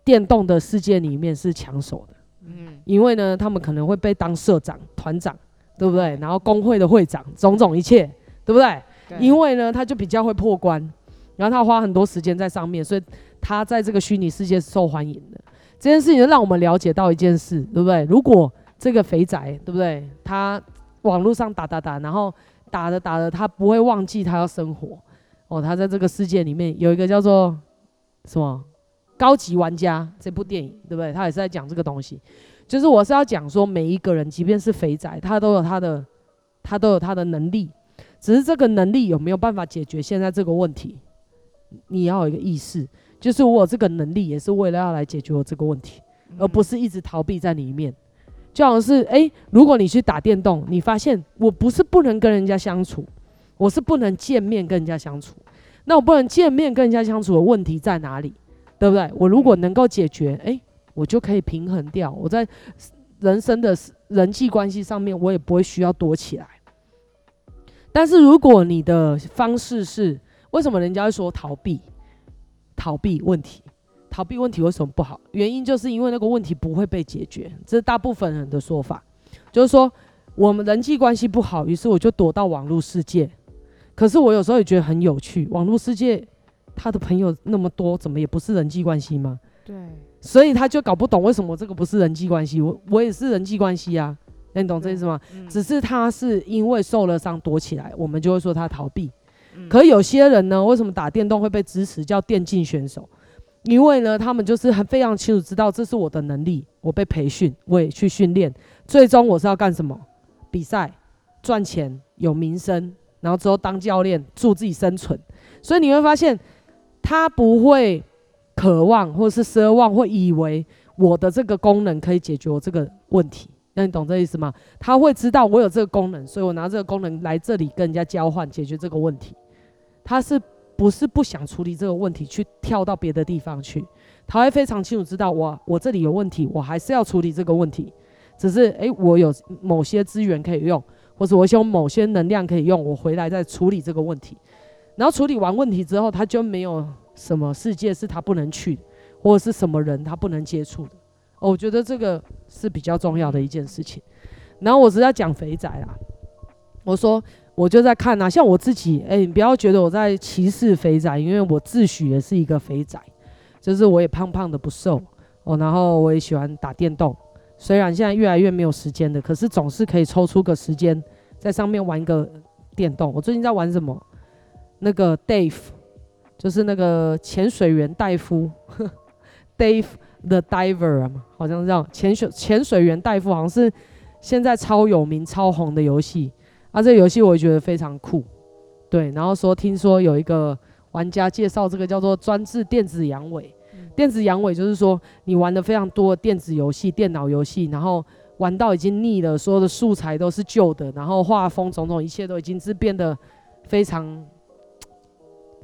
Speaker 1: 电动的世界里面是抢手的。嗯，因为呢，他们可能会被当社长、团长。对不对？然后工会的会长，种种一切，对不对？对。因为呢，他就比较会破关，然后他花很多时间在上面，所以他在这个虚拟世界是受欢迎的。这件事情就让我们了解到一件事，对不对？如果这个肥宅，对不对？他网络上打打打，然后打着打着，他不会忘记他要生活。哦，他在这个世界里面有一个叫做什么高级玩家这部电影，对不对？他也是在讲这个东西。就是我是要讲说，每一个人，即便是肥宅，他都有他的，他都有他的能力，只是这个能力有没有办法解决现在这个问题，你要有一个意识，就是我有这个能力也是为了要来解决我这个问题，而不是一直逃避在里面。就好像是，诶，如果你去打电动，你发现我不是不能跟人家相处，我是不能见面跟人家相处，那我不能见面跟人家相处的问题在哪里？对不对？我如果能够解决，诶。我就可以平衡掉，我在人生的人际关系上面，我也不会需要躲起来。但是如果你的方式是，为什么人家会说逃避？逃避问题，逃避问题为什么不好？原因就是因为那个问题不会被解决，这是大部分人的说法。就是说，我们人际关系不好，于是我就躲到网络世界。可是我有时候也觉得很有趣，网络世界他的朋友那么多，怎么也不是人际关系吗？对。所以他就搞不懂为什么这个不是人际关系，我我也是人际关系啊，你懂这意思吗？嗯、只是他是因为受了伤躲起来，我们就会说他逃避。可有些人呢，为什么打电动会被支持叫电竞选手？因为呢，他们就是很非常清楚知道这是我的能力，我被培训，我也去训练，最终我是要干什么？比赛、赚钱、有名声，然后之后当教练，助自己生存。所以你会发现，他不会渴望或是奢望，会以为我的这个功能可以解决我这个问题。那你懂这意思吗？他会知道我有这个功能，所以我拿这个功能来这里跟人家交换，解决这个问题。他是。不是不想处理这个问题，去跳到别的地方去，他会非常清楚知道我我这里有问题，我还是要处理这个问题。只是诶、我有某些资源可以用，或者我有某些能量可以用，我回来再处理这个问题。然后处理完问题之后，他就没有什么世界是他不能去，或者是什么人他不能接触的。我觉得这个是比较重要的一件事情。然后我只要讲肥仔啦，我说。我就在看呐、像我自己，哎、你不要觉得我在歧视肥仔，因为我自诩也是一个肥仔，就是我也胖胖的不瘦哦，然后我也喜欢打电动，虽然现在越来越没有时间的，可是总是可以抽出个时间在上面玩一个电动。我最近在玩什么？那个 Dave，就是那个潜水员戴夫，Dave the Diver 嘛，好像是这样，潜水潜水员戴夫好像是现在超有名、超红的游戏。啊，这个游戏我也觉得非常酷，对。然后说，听说有一个玩家介绍这个叫做专治电子阳痿。嗯、电子阳痿就是说，你玩的非常多电子游戏、电脑游戏，然后玩到已经腻了，所有的素材都是旧的，然后画风种种一切都已经是变得非常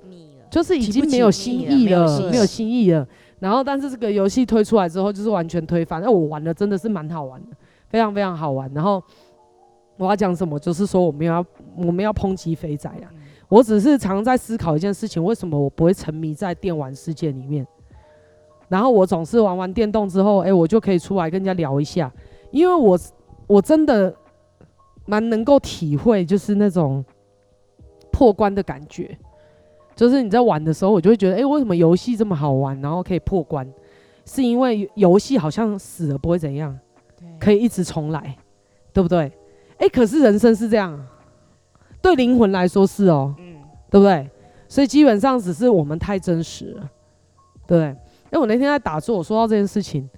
Speaker 1: 腻了，就是已经没有新意了，没有新意了。然后，但是这个游戏推出来之后，就是完全推翻。那我玩的真的是蛮好玩的，非常非常好玩。然后。我要讲什么？就是说我们要我们要抨击肥仔啊！我只是常在思考一件事情：为什么我不会沉迷在电玩世界里面？然后我总是玩完电动之后，哎，我就可以出来跟人家聊一下，因为我我真的蛮能够体会，就是那种破关的感觉。就是你在玩的时候，我就会觉得，哎，为什么游戏这么好玩，然后可以破关？是因为游戏好像死了不会怎样，可以一直重来，对不对？哎、欸，可是人生是这样，对灵魂来说是哦，嗯，对不对？所以基本上只是我们太真实了，对不对？哎、欸，我那天在打坐，我说到这件事情，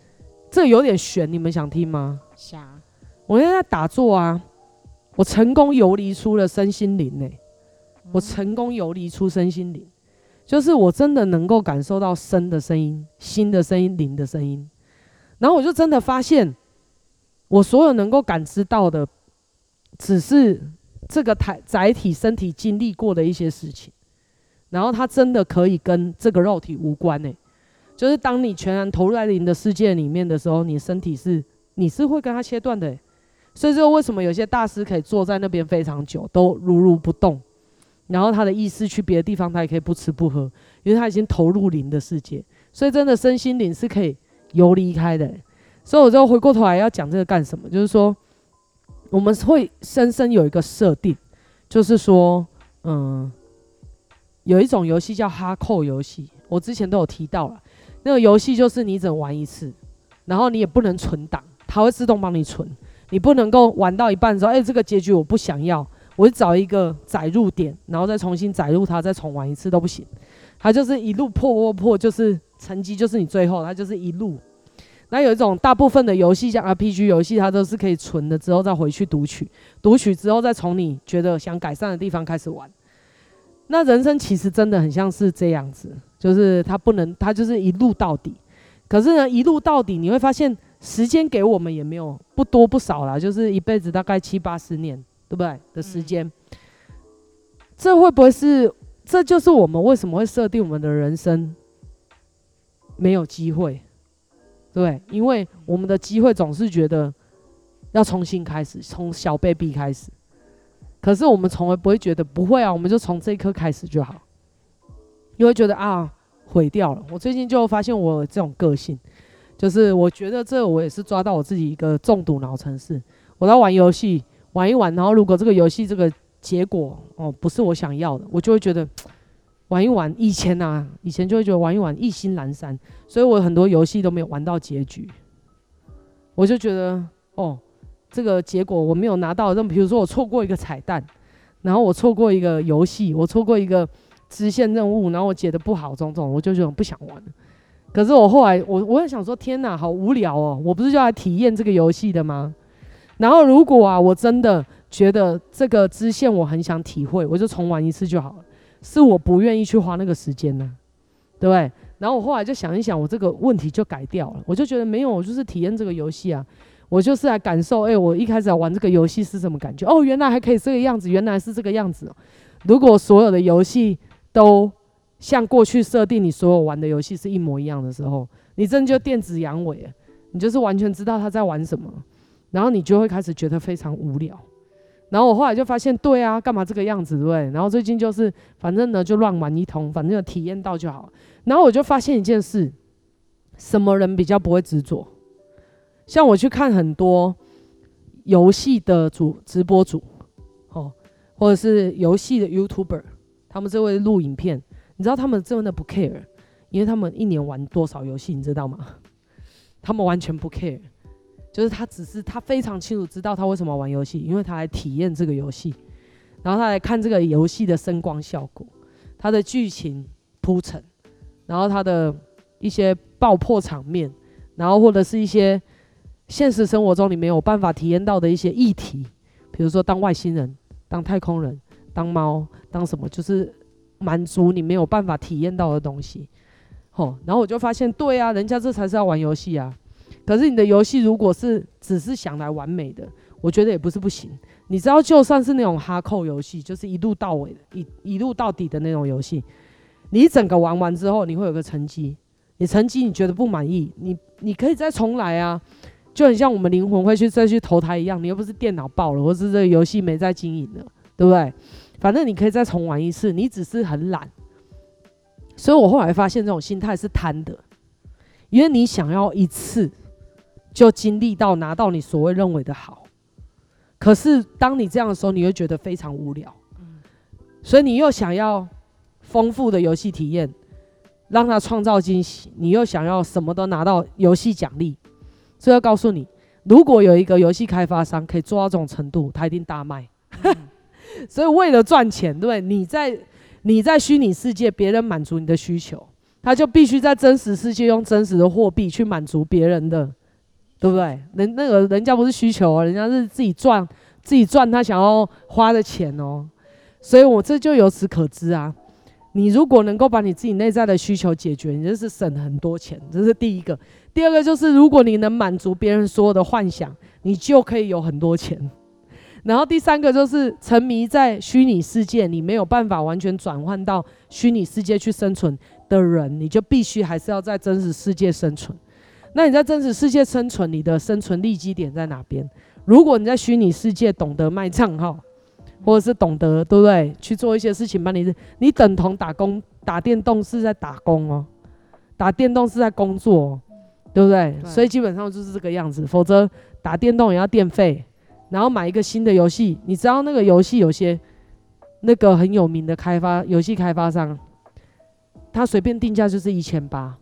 Speaker 1: 这有点悬，你们想听吗？
Speaker 5: 想。
Speaker 1: 我那天在打坐啊，我成功游离出了身心灵呢、欸，我成功游离出身心灵，就是我真的能够感受到身的声音、心的声音、灵的声音，然后我就真的发现，我所有能够感知到的。只是这个载载体身体经历过的一些事情，然后它真的可以跟这个肉体无关呢、就是当你全然投入在灵的世界里面的时候，你身体是你是会跟它切断的、欸。所以说，为什么有些大师可以坐在那边非常久都如如不动，然后他的意识去别的地方，他也可以不吃不喝，因为他已经投入灵的世界。所以真的身心灵是可以游离开的、所以我就回过头来要讲这个干什么？就是说。我们会深深有一个设定，就是说，嗯，有一种游戏叫哈扣游戏，我之前都有提到了。那个游戏就是你只能玩一次，然后你也不能存档，它会自动帮你存。你不能够玩到一半的时候，哎，这个结局我不想要，我就找一个载入点，然后再重新载入它，再重玩一次都不行。它就是一路破破破，就是成绩就是你最后，它就是一路。那有一种大部分的游戏，像 RPG 游戏，它都是可以存的之后再回去读取，读取之后再从你觉得想改善的地方开始玩。那人生其实真的很像是这样子，就是它不能，它就是一路到底。可是呢，一路到底，你会发现时间给我们也没有不多不少啦，就是一辈子大概七八十年，对不对？的时间，这会不会是？这就是我们为什么会设定我们的人生没有机会？对，因为我们的机会总是觉得要重新开始，从小 baby 开始。可是我们从来不会觉得不会啊，我们就从这一刻开始就好。你会觉得啊，毁掉了。我最近就发现我这种个性，就是我觉得这我也是抓到我自己一个中毒脑城市。我在玩游戏玩一玩，然后如果这个游戏这个结果哦不是我想要的，我就会觉得。玩一玩，以前呐、啊，以前就会觉得玩一玩意兴阑珊，所以我很多游戏都没有玩到结局。我就觉得，哦，这个结果我没有拿到，那么比如说我错过一个彩蛋，然后我错过一个游戏，我错过一个支线任务，然后我解得不好，种种，我就觉得不想玩。可是我后来我我也想说，天哪，好无聊哦！我不是就来体验这个游戏的吗？然后如果啊，我真的觉得这个支线我很想体会，我就重玩一次就好了。是我不愿意去花那个时间呢，对不对？然后我后来就想一想，我这个问题就改掉了。我就觉得没有，我就是体验这个游戏啊，我就是来感受。哎，我一开始玩这个游戏是什么感觉？哦，原来还可以这个样子，原来是这个样子。如果所有的游戏都像过去设定你所有玩的游戏是一模一样的时候，你真的就电子阳痿，你就是完全知道他在玩什么，然后你就会开始觉得非常无聊。然后我后来就发现，对啊，干嘛这个样子，对对？然后最近就是，反正呢就乱玩一通，反正有体验到就好。然后我就发现一件事，什么人比较不会执着？像我去看很多游戏的主直播主，哦，或者是游戏的 YouTuber，他们就会录影片。你知道他们真的不 care，因为他们一年玩多少游戏，你知道吗？他们完全不 care。就是他只是他非常清楚知道他为什么玩游戏，因为他来体验这个游戏，然后他来看这个游戏的声光效果，他的剧情铺陈，然后他的一些爆破场面，然后或者是一些现实生活中你没有办法体验到的一些议题，比如说当外星人、当太空人、当猫、当什么，就是满足你没有办法体验到的东西。吼，然后我就发现，对啊，人家这才是要玩游戏啊。可是你的游戏如果是只是想来完美的，我觉得也不是不行。你知道，就算是那种哈扣游戏，就是一路到尾的、一一路到底的那种游戏，你整个玩完之后，你会有个成绩。你成绩你觉得不满意，你你可以再重来啊，就很像我们灵魂会去再去投胎一样。你又不是电脑爆了，或是这个游戏没在经营了，对不对？反正你可以再重玩一次，你只是很懒。所以我后来发现，这种心态是贪的，因为你想要一次。就经历到拿到你所谓认为的好，可是当你这样的时候，你会觉得非常无聊，所以你又想要丰富的游戏体验，让他创造惊喜，你又想要什么都拿到游戏奖励，所以要告诉你，如果有一个游戏开发商可以做到这种程度，他一定大卖。所以为了赚钱，对，你在你在虚拟世界，别人满足你的需求，他就必须在真实世界用真实的货币去满足别人的。对不对？人那个人家不是需求哦，人家是自己赚，自己赚他想要花的钱哦。所以我这就由此可知啊，你如果能够把你自己内在的需求解决，你就是省很多钱，这是第一个。第二个就是，如果你能满足别人所有的幻想，你就可以有很多钱。然后第三个就是，沉迷在虚拟世界，你没有办法完全转换到虚拟世界去生存的人，你就必须还是要在真实世界生存。那你在真实世界生存，你的生存利基点在哪边？如果你在虚拟世界懂得卖账号，或者是懂得对不对去做一些事情，帮你你等同打工打电动是在打工哦，打电动是在工作哦，对不对？对。所以基本上就是这个样子，否则打电动也要电费，然后买一个新的游戏，你知道那个游戏有些那个很有名的开发游戏开发商，他随便定价就是一千八。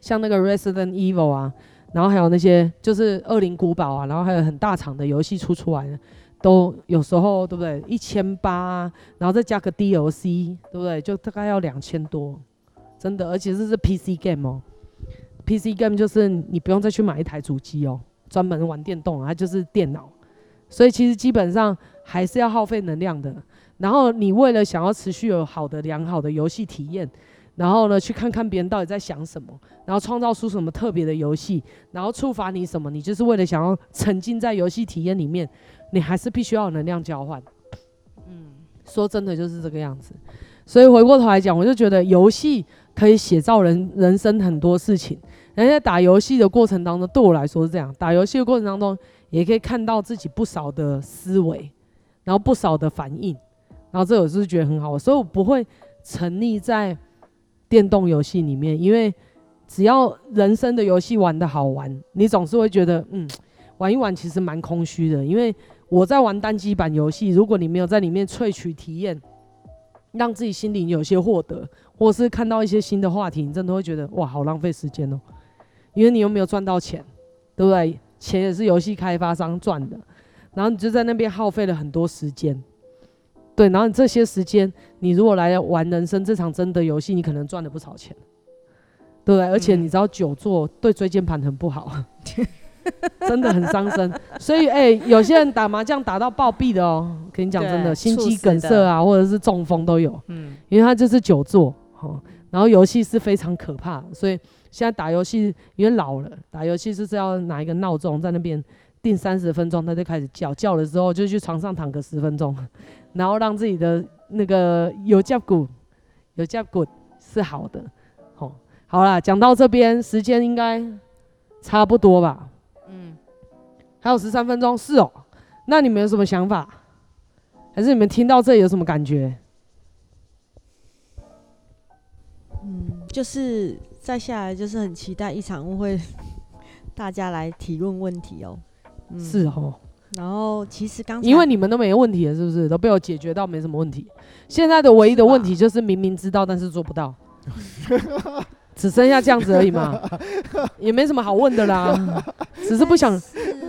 Speaker 1: 像那个 Resident Evil 啊，然后还有那些就是恶灵古堡啊，然后还有很大场的游戏出出来的，都有时候对不对？一千八，然后再加个 DLC，对不对？就大概要两千多，真的，而且这是 PC game 哦，PC game 就是你不用再去买一台主机哦，专门玩电动啊，它就是电脑，所以其实基本上还是要耗费能量的。然后你为了想要持续有好的良好的游戏体验。然后呢，去看看别人到底在想什么，然后创造出什么特别的游戏，然后触发你什么，你就是为了想要沉浸在游戏体验里面，你还是必须要有能量交换。嗯，说真的就是这个样子。所以回过头来讲，我就觉得游戏可以写照人人生很多事情。人在打游戏的过程当中，对我来说是这样，打游戏的过程当中也可以看到自己不少的思维，然后不少的反应，然后这我是觉得很好，所以我不会沉溺在。电动游戏里面，因为只要人生的游戏玩得好玩，你总是会觉得，嗯，玩一玩其实蛮空虚的。因为我在玩单机版游戏，如果你没有在里面萃取体验，让自己心里有些获得，或是看到一些新的话题，你真的会觉得哇，好浪费时间哦。因为你又没有赚到钱，对不对？钱也是游戏开发商赚的，然后你就在那边耗费了很多时间。对，然后你这些时间，你如果来玩人生这场真的游戏，你可能赚了不少钱，对对不对？而且
Speaker 5: 嗯
Speaker 1: 你知道久坐对椎间盘很不好，真的很伤身。所以哎、有些人打麻将打到暴毙的哦，跟你讲真的，心肌梗塞啊，或者是中风都有，
Speaker 5: 嗯，
Speaker 1: 因为他就是久坐。哦，然后游戏是非常可怕的，所以现在打游戏因为老了，打游戏就是要拿一个闹钟在那边定三十分钟，他就开始叫，叫了之后就去床上躺个十分钟，然后让自己的那个有甲骨有甲骨是好的。好，好啦，讲到这边时间应该差不多吧？
Speaker 5: 嗯，
Speaker 1: 还有十三分钟，是哦。那你们有什么想法？还是你们听到这里有什么感觉？
Speaker 3: 嗯，就是再下来就是很期待一场误会，大家来提问问题哦。嗯，
Speaker 1: 是哦。
Speaker 3: 然后其实刚
Speaker 1: 因为你们都没问题了，是不是？都被我解决到没什么问题。现在的唯一的问题就是明明知道，但是做不到，只剩下这样子而已嘛，也没什么好问的啦，只是不想，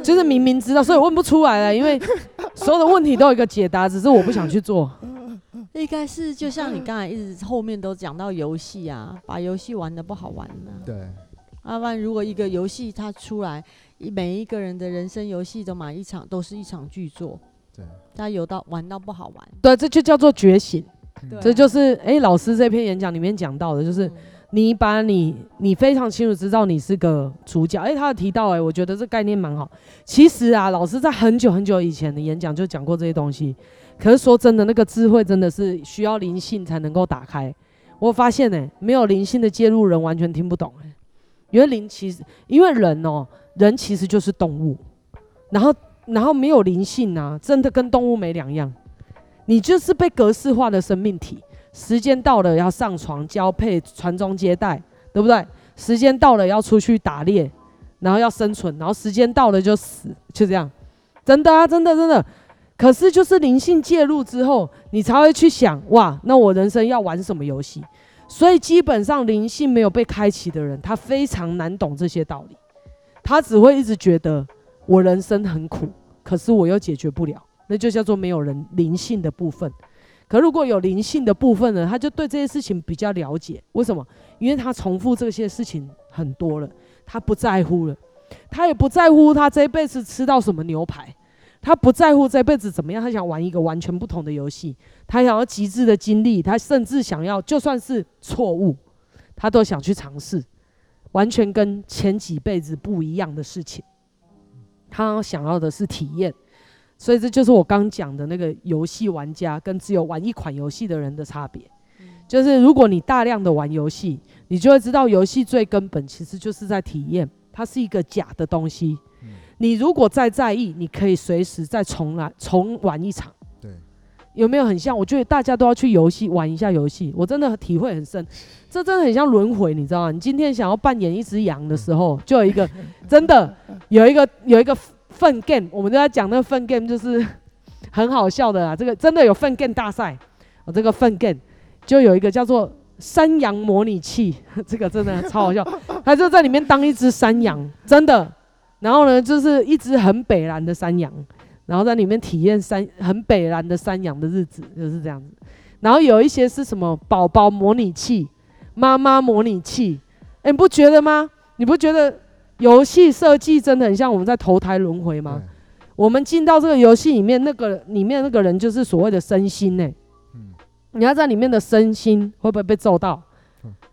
Speaker 1: 就是明明知道，所以问不出来了。因为所有的问题都有一个解答，只是我不想去做。
Speaker 3: 应该是就像你刚才一直后面都讲到游戏啊，把游戏玩的不好玩呢、
Speaker 4: 对，
Speaker 3: 要不然如果一个游戏它出来，一每一个人的人生游戏都买一场，都是一场巨作，
Speaker 4: 对，
Speaker 3: 他有到玩到不好玩，
Speaker 1: 对，这就叫做觉醒。
Speaker 3: 对
Speaker 1: 这就是哎、欸，老师这篇演讲里面讲到的，就是
Speaker 3: 嗯
Speaker 1: 你把你你非常清楚知道你是个主角。哎、欸，他有提到哎、欸，我觉得这概念蛮好。其实啊，老师在很久很久以前的演讲就讲过这些东西。可是说真的，那个智慧真的是需要灵性才能够打开。我发现呢、欸，没有灵性的介入，人完全听不懂、欸。因为灵其实，因为人哦、喔，人其实就是动物，然后然后没有灵性啊，真的跟动物没两样。你就是被格式化的生命体，时间到了要上床交配、传宗接代，对不对？时间到了要出去打猎，然后要生存，然后时间到了就死，就这样。真的啊，真的真的。可是就是灵性介入之后，你才会去想，哇，那我人生要玩什么游戏？所以基本上灵性没有被开启的人，他非常难懂这些道理，他只会一直觉得我人生很苦，可是我又解决不了。那就叫做没有人灵性的部分。可如果有灵性的部分呢，他就对这些事情比较了解。为什么？因为他重复这些事情很多了，他不在乎了，他也不在乎他这辈子吃到什么牛排，他不在乎这辈子怎么样，他想玩一个完全不同的游戏，他想要极致的经历，他甚至想要就算是错误，他都想去尝试，完全跟前几辈子不一样的事情。他想要的是体验。所以这就是我刚讲的那个游戏玩家跟只有玩一款游戏的人的差别，就是如果你大量的玩游戏，你就会知道游戏最根本其实就是在体验，它是一个假的东西。你如果再在意，你可以随时再重来重玩一场。
Speaker 4: 对，
Speaker 1: 有没有很像？我觉得大家都要去游戏玩一下游戏，我真的体会很深。这真的很像轮回，你知道吗？你今天想要扮演一只羊的时候，就有一个真的有一个有一个。粪 game，我们都在讲那个粪 game，就是很好笑的啦。这个真的有粪 game 大赛，我这个粪 game 就有一个叫做山羊模拟器，这个真的超好笑。他就在里面当一只山羊，真的。然后呢，就是一只很北蓝的山羊，然后在里面体验山很北蓝的山羊的日子，就是这样子。然后有一些是什么宝宝模拟器、妈妈模拟器，哎，你不觉得吗？你不觉得？游戏设计真的很像我们在投胎轮回吗？我们进到这个游戏里面，那个里面那个人就是所谓的身心呢、欸。你要在里面的身心会不会被揍到？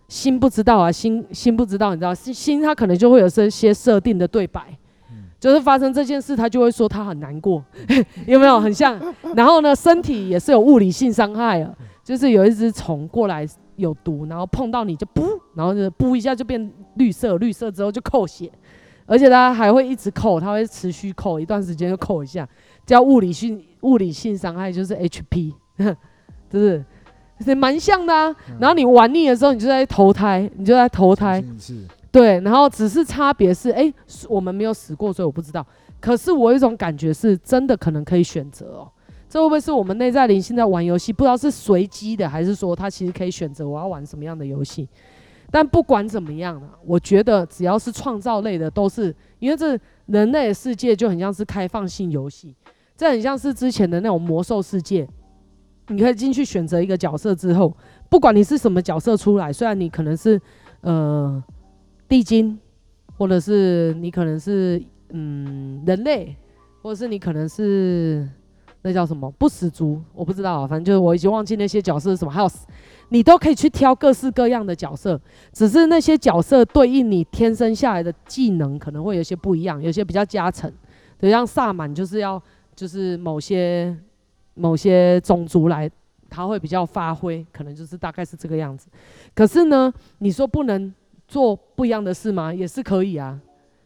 Speaker 1: 心不知道啊，心心不知道，你知道心心他可能就会有这些设定的对白，就是发生这件事，他就会说他很难过，有没有？很像？然后呢，身体也是有物理性伤害啊，就是有一只虫过来。有毒，然后碰到你就噗，然后就噗一下就变绿色，绿色之后就扣血，而且它还会一直扣，它会持续扣一段时间就扣一下，叫物理性物理性伤害，就是 HP，就是是蛮像的啊。然后你玩腻的时候，你就在投胎，你就在投胎，对，然后只是差别是，哎，我们没有死过，所以我不知道。可是我有一种感觉是真的可能可以选择哦。这会不会是我们内在灵性在玩游戏？不知道是随机的，还是说他其实可以选择我要玩什么样的游戏？但不管怎么样呢，我觉得只要是创造类的，都是因为这人类的世界就很像是开放性游戏，这很像是之前的那种魔兽世界。你可以进去选择一个角色之后，不管你是什么角色出来，虽然你可能是呃地精，或者是你可能是嗯人类，或者是你可能是那叫什么不死族，我不知道，反正就是我已经忘记那些角色是什么。还有你都可以去挑各式各样的角色，只是那些角色对应你天生下来的技能可能会有些不一样，有些比较加成。对，像萨满就是要就是某些某些种族来，他会比较发挥，可能就是大概是这个样子。可是呢，你说不能做不一样的事吗？也是可以啊，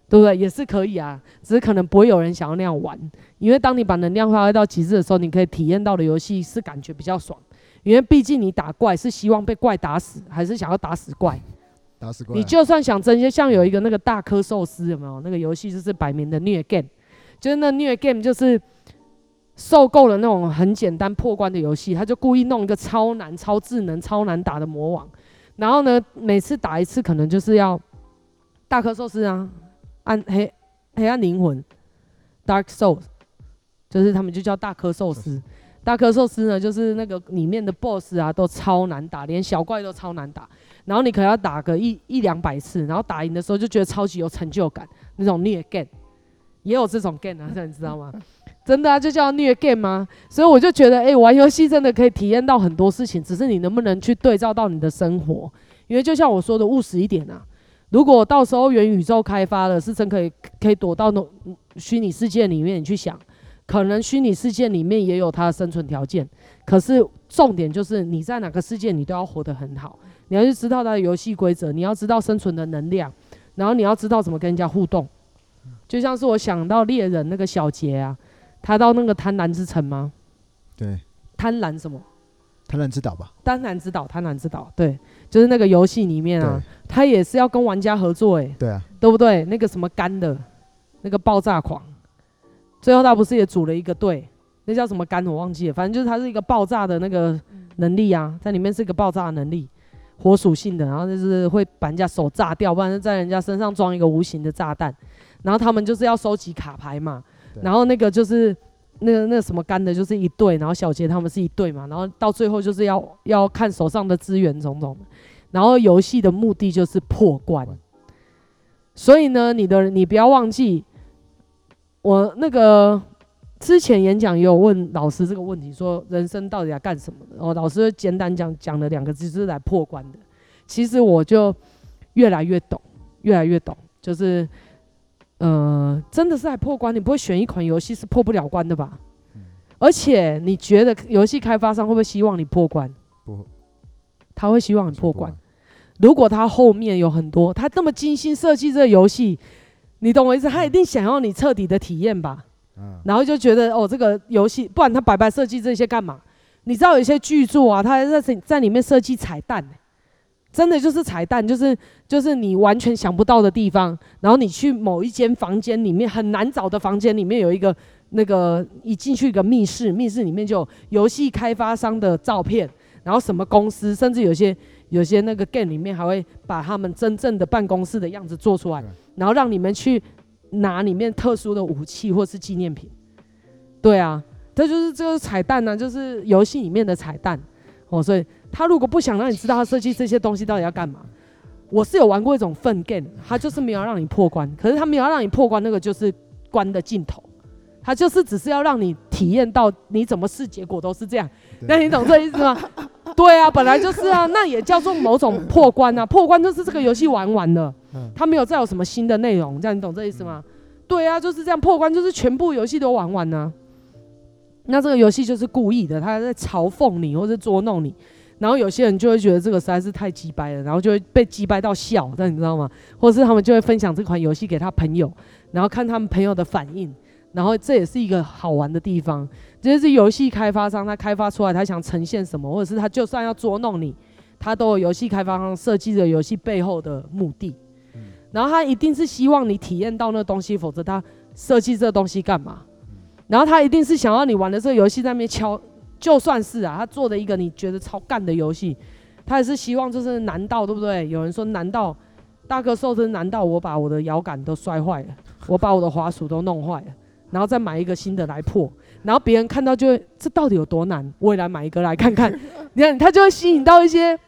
Speaker 1: 对不对？也是可以啊，只是可能不会有人想要那样玩，因为当你把能量发挥到极致的时候，你可以体验到的游戏是感觉比较爽。因为毕竟你打怪是希望被怪打死，还是想要打死怪？
Speaker 4: 打死怪。
Speaker 1: 你就算想真些，像有一个那个大颗寿司，有没有？那个游戏就是摆明的虐 game，就是那虐 game 就是受够了那种很简单破关的游戏，他就故意弄一个超难、超智能、超难打的魔王，然后呢，每次打一次可能就是要大颗寿司啊，暗黑黑暗灵魂，Dark Souls，就是他们就叫大颗寿司。大颗寿司呢，就是那个里面的 BOSS 啊，都超难打，连小怪都超难打。然后你可能要打个一一两百次，然后打赢的时候就觉得超级有成就感，那种虐 game 也有这种 game 啊，你知道吗？真的啊，就叫虐 game 吗？所以我就觉得，哎、玩游戏真的可以体验到很多事情，只是你能不能去对照到你的生活。因为就像我说的，务实一点啊。如果到时候元宇宙开发了，是真可以可以躲到那虚拟世界里面，你去想。可能虚拟世界里面也有它的生存条件，可是重点就是你在哪个世界，你都要活得很好。你要去知道它的游戏规则，你要知道生存的能量，然后你要知道怎么跟人家互动。就像是我想到猎人那个小杰啊，他到那个贪婪之城吗？
Speaker 4: 对，
Speaker 1: 贪婪什么？
Speaker 4: 贪婪之岛吧。
Speaker 1: 贪婪之岛，贪婪之岛，对，就是那个游戏里面啊，他也是要跟玩家合作，哎，
Speaker 4: 对啊，
Speaker 1: 对不对？那个什么肝的，那个爆炸狂。最后他不是也组了一个队，那叫什么肝我忘记了，反正就是他是一个爆炸的那个能力啊，在里面是一个爆炸的能力，火属性的，然后就是会把人家手炸掉，不然在人家身上装一个无形的炸弹，然后他们就是要收集卡牌嘛，然后那个就是那个那个什么干的，就是一对，然后小杰他们是一对嘛，然后到最后就是要要看手上的资源种种，然后游戏的目的就是破关，所以呢，你的你不要忘记。我那个之前演讲也有问老师这个问题，说人生到底要干什么的？然后老师简单讲讲了两个字，就是来破关的。其实我就越来越懂，越来越懂，就是呃，真的是来破关。你不会选一款游戏是破不了关的吧？而且你觉得游戏开发商会不会希望你破关？
Speaker 4: 不，
Speaker 1: 他会希望你破关。如果他后面有很多，他这么精心设计这个游戏。你懂我意思？他一定想要你彻底的体验吧，然后就觉得哦，这个游戏，不然他白白设计这些干嘛？你知道有一些剧作啊，他还在在里面设计彩蛋，真的就是彩蛋，就是就是你完全想不到的地方。然后你去某一间房间里面很难找的房间里面有一个那个一进去一个密室，密室里面就游戏开发商的照片，然后什么公司，甚至有些有些那个 game 里面还会把他们真正的办公室的样子做出来。然后让你们去拿里面特殊的武器或是纪念品，对啊，这就是这个彩蛋呢、啊，就是游戏里面的彩蛋哦。所以他如果不想让你知道他设计这些东西到底要干嘛，我是有玩过一种粪 game，他就是没有让你破关，可是他没有让你破关，那个就是关的尽头，他就是只是要让你体验到你怎么试结果都是这样，那你懂这意思吗？对啊，本来就是啊，那也叫做某种破关啊，破关就是这个游戏玩完了。他没有再有什么新的内容，这样你懂这意思吗？对啊，就是这样破关，就是全部游戏都玩完呢。那这个游戏就是故意的，他在嘲讽你或者捉弄你，然后有些人就会觉得这个实在是太鸡掰了，然后就会被鸡掰到笑，但你知道吗？或者是他们就会分享这款游戏给他朋友，然后看他们朋友的反应，然后这也是一个好玩的地方。这就是游戏开发商他开发出来，他想呈现什么，或者是他就算要捉弄你，他都有游戏开发商设计的游戏背后的目的。然后他一定是希望你体验到那东西，否则他设计这东西干嘛？然后他一定是想要你玩的这个游戏在那边敲，就算是啊，他做的一个你觉得超干的游戏，他也是希望就是难到对不对？有人说难到大颗寿司难道我把我的摇杆都摔坏了，我把我的滑鼠都弄坏了，然后再买一个新的来破，然后别人看到就会这到底有多难？我也来买一个来看看，你看他就会吸引到一些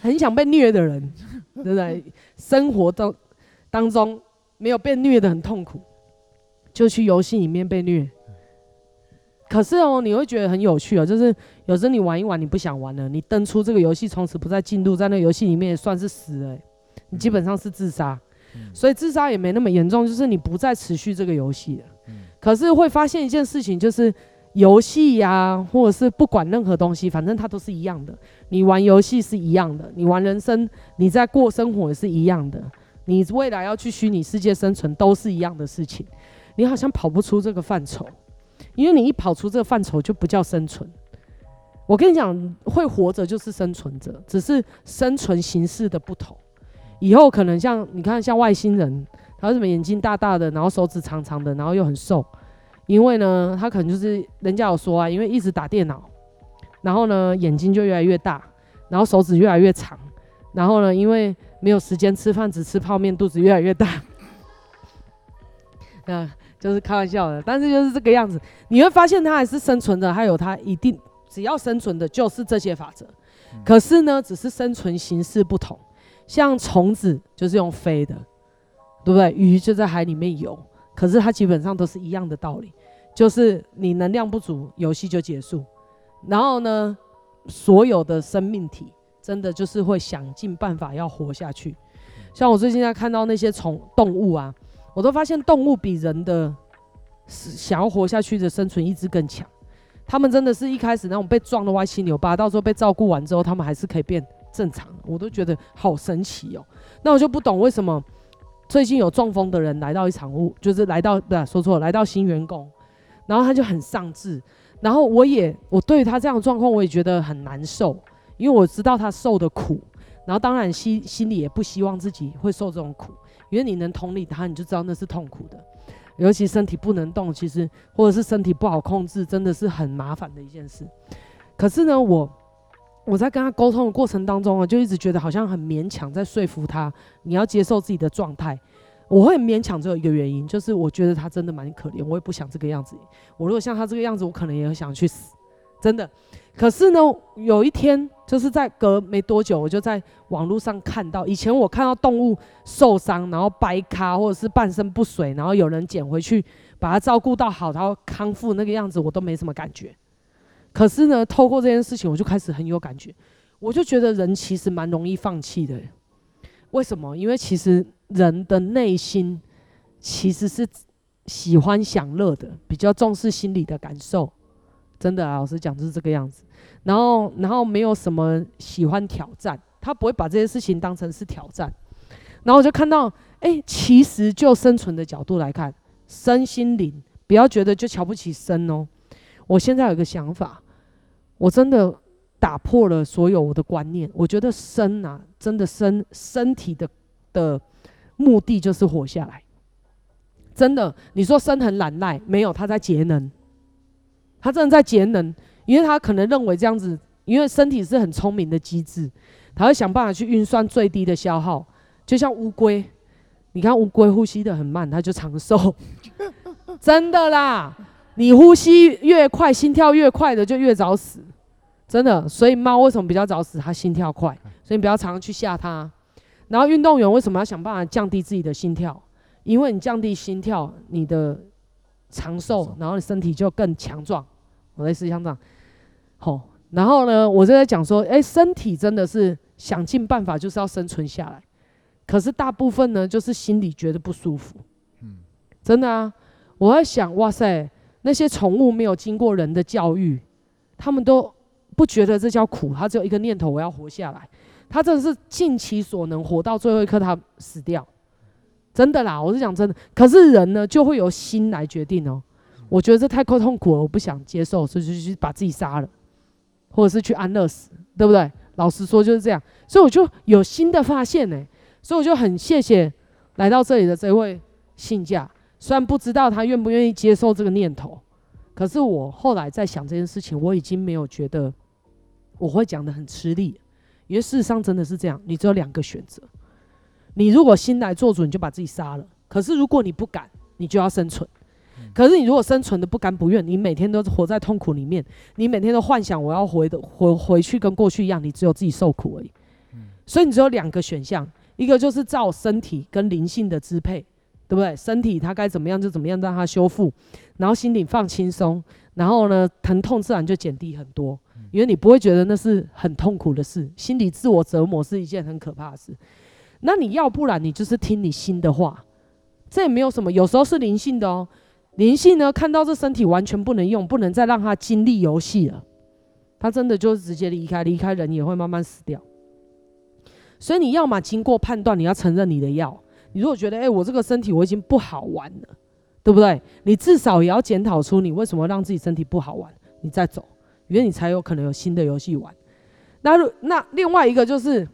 Speaker 1: 很想被虐的人。对不对？生活当当中没有被虐得很痛苦，就去游戏里面被虐。可是哦，你会觉得很有趣哦，就是有时候你玩一玩，你不想玩了，你登出这个游戏，从此不再进入，在那游戏里面也算是死了，你基本上是自杀。所以自杀也没那么严重，就是你不再持续这个游戏了。可是会发现一件事情，就是游戏呀，或者是不管任何东西，反正它都是一样的。你玩游戏是一样的，你玩人生，你在过生活也是一样的。你未来要去虚拟世界生存，都是一样的事情。你好像跑不出这个范畴，因为你一跑出这个范畴，就不叫生存。我跟你讲，会活着就是生存者，只是生存形式的不同。以后可能像你看，像外星人，他为什么眼睛大大的，然后手指长长的，然后又很瘦？因为呢，他可能就是人家有说啊，因为一直打电脑，然后呢，眼睛就越来越大，然后手指越来越长，然后呢，因为没有时间吃饭，只吃泡面，肚子越来越大。那，就是开玩笑的，但是就是这个样子。你会发现它还是生存的，还有它一定只要生存的，就是这些法则。可是呢，只是生存形式不同。像虫子就是用飞的，对不对？鱼就在海里面游，可是它基本上都是一样的道理，就是你能量不足，游戏就结束。然后呢，所有的生命体真的就是会想尽办法要活下去。像我最近在看到那些虫动物啊，我都发现动物比人的想要活下去的生存意志更强。他们真的是一开始那种被撞的歪七扭八，到时候被照顾完之后，他们还是可以变。正常，我都觉得好神奇哦。那我就不懂为什么最近有中风的人来到一场雾，就是来到对、啊，说错了，来到新员工，然后他就很丧志。然后我也我对于他这样的状况，我也觉得很难受，因为我知道他受的苦。然后当然心心里也不希望自己会受这种苦，因为你能同理他，你就知道那是痛苦的。尤其身体不能动，其实或者是身体不好控制，真的是很麻烦的一件事。可是呢，我。我在跟他沟通的过程当中啊，就一直觉得好像很勉强在说服他，你要接受自己的状态。我会勉强，只有一个原因，就是我觉得他真的蛮可怜，我也不想这个样子。我如果像他这个样子，我可能也想去死，真的。可是呢，有一天就是在隔没多久，我就在网络上看到，以前我看到动物受伤，然后掰咖或者是半身不遂，然后有人捡回去把它照顾到好，然后康复那个样子，我都没什么感觉。可是呢，透过这件事情，我就开始很有感觉。我就觉得人其实蛮容易放弃的。为什么？因为其实人的内心其实是喜欢享乐的，比较重视心理的感受。真的啊，老实讲就是这个样子。然后，然后没有什么喜欢挑战，他不会把这些事情当成是挑战。然后我就看到，哎，其实就生存的角度来看，身心灵，不要觉得就瞧不起身哦。我现在有个想法。我真的打破了所有我的观念。我觉得生啊，真的生身体的的目的就是活下来。真的，你说生很懒赖，没有，他在节能。他真的在节能，因为他可能认为这样子，因为身体是很聪明的机制，他会想办法去运算最低的消耗。就像乌龟，你看乌龟呼吸的很慢，它就长寿。真的啦。你呼吸越快，心跳越快的就越早死，真的。所以猫为什么比较早死？它心跳快，所以你不要常常去吓它。然后运动员为什么要想办法降低自己的心跳？因为你降低心跳，你的长寿，然后你身体就更强壮。我类似像这样，好。然后呢，我就在讲说，哎，身体真的是想尽办法就是要生存下来，可是大部分呢，就是心里觉得不舒服。嗯，真的啊，我在想，哇塞。那些宠物没有经过人的教育，他们都不觉得这叫苦，他只有一个念头：我要活下来。他真的是尽其所能活到最后一刻，他死掉。真的啦，我是讲真的。可是人呢，就会由心来决定哦。我觉得这太过痛苦了，我不想接受，所以就去把自己杀了，或者是去安乐死，对不对？老实说就是这样。所以我就有新的发现呢，所以我就很谢谢来到这里的这位信架。虽然不知道他愿不愿意接受这个念头，可是我后来在想这件事情，我已经没有觉得我会讲得很吃力，因为事实上真的是这样。你只有两个选择，你如果心来做主，你就把自己杀了；可是如果你不敢，你就要生存。可是你如果生存的不甘不愿，你每天都活在痛苦里面，你每天都幻想我要回的回回去跟过去一样，你只有自己受苦而已。所以你只有两个选项，一个就是照身体跟灵性的支配，对不对？身体它该怎么样就怎么样，让它修复，然后心里放轻松，然后呢，疼痛自然就减低很多，因为你不会觉得那是很痛苦的事。心理自我折磨是一件很可怕的事。那你要不然你就是听你心的话，这也没有什么，有时候是灵性的哦。灵性呢，看到这身体完全不能用，不能再让它经历游戏了，他真的就直接离开，离开人也会慢慢死掉。所以你要么经过判断，你要承认你的药。你如果觉得，哎、我这个身体我已经不好玩了，对不对？你至少也要检讨出你为什么让自己身体不好玩，你再走，因为你才有可能有新的游戏玩。那那另外一个就是，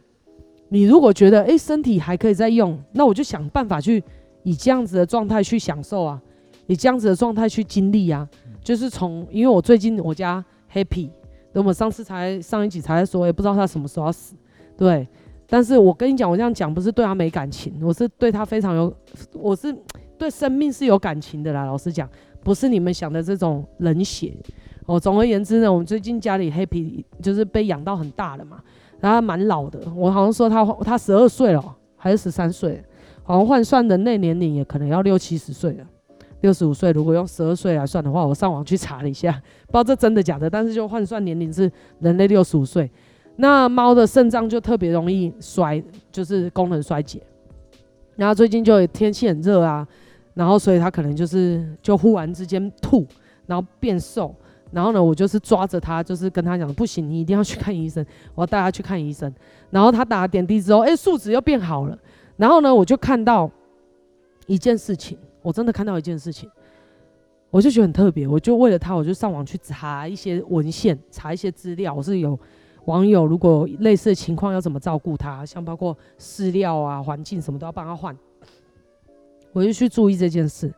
Speaker 1: 你如果觉得，哎、身体还可以再用，那我就想办法去以这样子的状态去享受啊，以这样子的状态去经历啊。就是从，因为我最近我家 Happy，我们上次才上一集才说，也不知道他什么时候要死，对。但是我跟你讲，我这样讲不是对他没感情，我是对他非常有，我是对生命是有感情的啦。老实讲，不是你们想的这种冷血。哦，总而言之呢，我们最近家里 Happy 就是被养到很大了嘛，然后他蛮老的。我好像说他他十二岁了，还是十三岁，好像换算人类年龄也可能要六七十岁了，六十五岁。如果用十二岁来算的话，我上网去查了一下，不知道这真的假的，但是就换算年龄是人类六十五岁。那猫的肾脏就特别容易衰，就是功能衰竭。然后最近就天气很热啊，然后所以它可能就是就忽然之间吐，然后变瘦。然后呢，我就是抓着它，就是跟他讲，不行，你一定要去看医生，我要带他去看医生。然后他打了点滴之后，哎，数值又变好了。然后呢，我就看到一件事情，我真的看到一件事情，我就觉得很特别。我就为了他，我就上网去查一些文献，查一些资料，我是有。网友如果类似的情况要怎么照顾它，像包括饲料啊、环境什么都要帮它换，我就去注意这件事。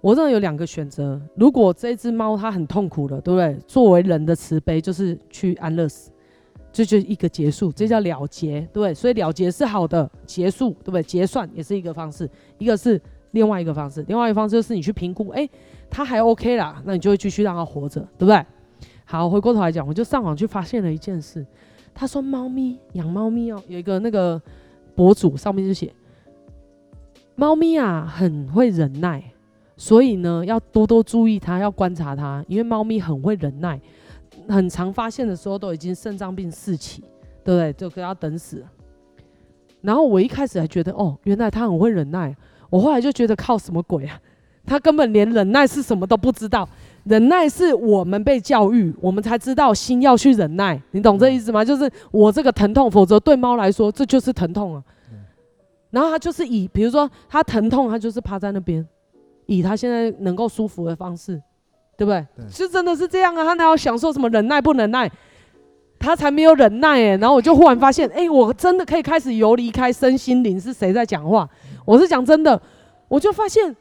Speaker 1: 我认为有两个选择：如果这只猫它很痛苦了，对不对？作为人的慈悲就是去安乐死，这就一个结束，这叫了结，对对？所以了结是好的，结束对不对？结算也是一个方式，一个是另外一个方式，另外一个方式就是你去评估，诶，它还 OK 啦，那你就会继续让它活着，对不对？好，回过头来讲，我就上网去发现了一件事。他说，猫咪养猫咪哦，有一个那个博主上面就写，猫咪啊很会忍耐，所以呢要多多注意它，要观察它，因为猫咪很会忍耐，很常发现的时候都已经肾脏病四期，对不对？就给它等死。然后我一开始还觉得，哦，原来它很会忍耐。我后来就觉得，靠什么鬼啊？他根本连忍耐是什么都不知道。忍耐是我们被教育，我们才知道心要去忍耐，你懂这意思吗？就是我这个疼痛，否则对猫来说这就是疼痛啊。然后他就是以，比如说他疼痛，他就是趴在那边，以他现在能够舒服的方式，对不对？是真的是这样啊。他哪有享受什么忍耐不忍耐？他才没有忍耐哎。然后我就忽然发现，哎，我真的可以开始游离开身心灵是谁在讲话？我是讲真的，我就发现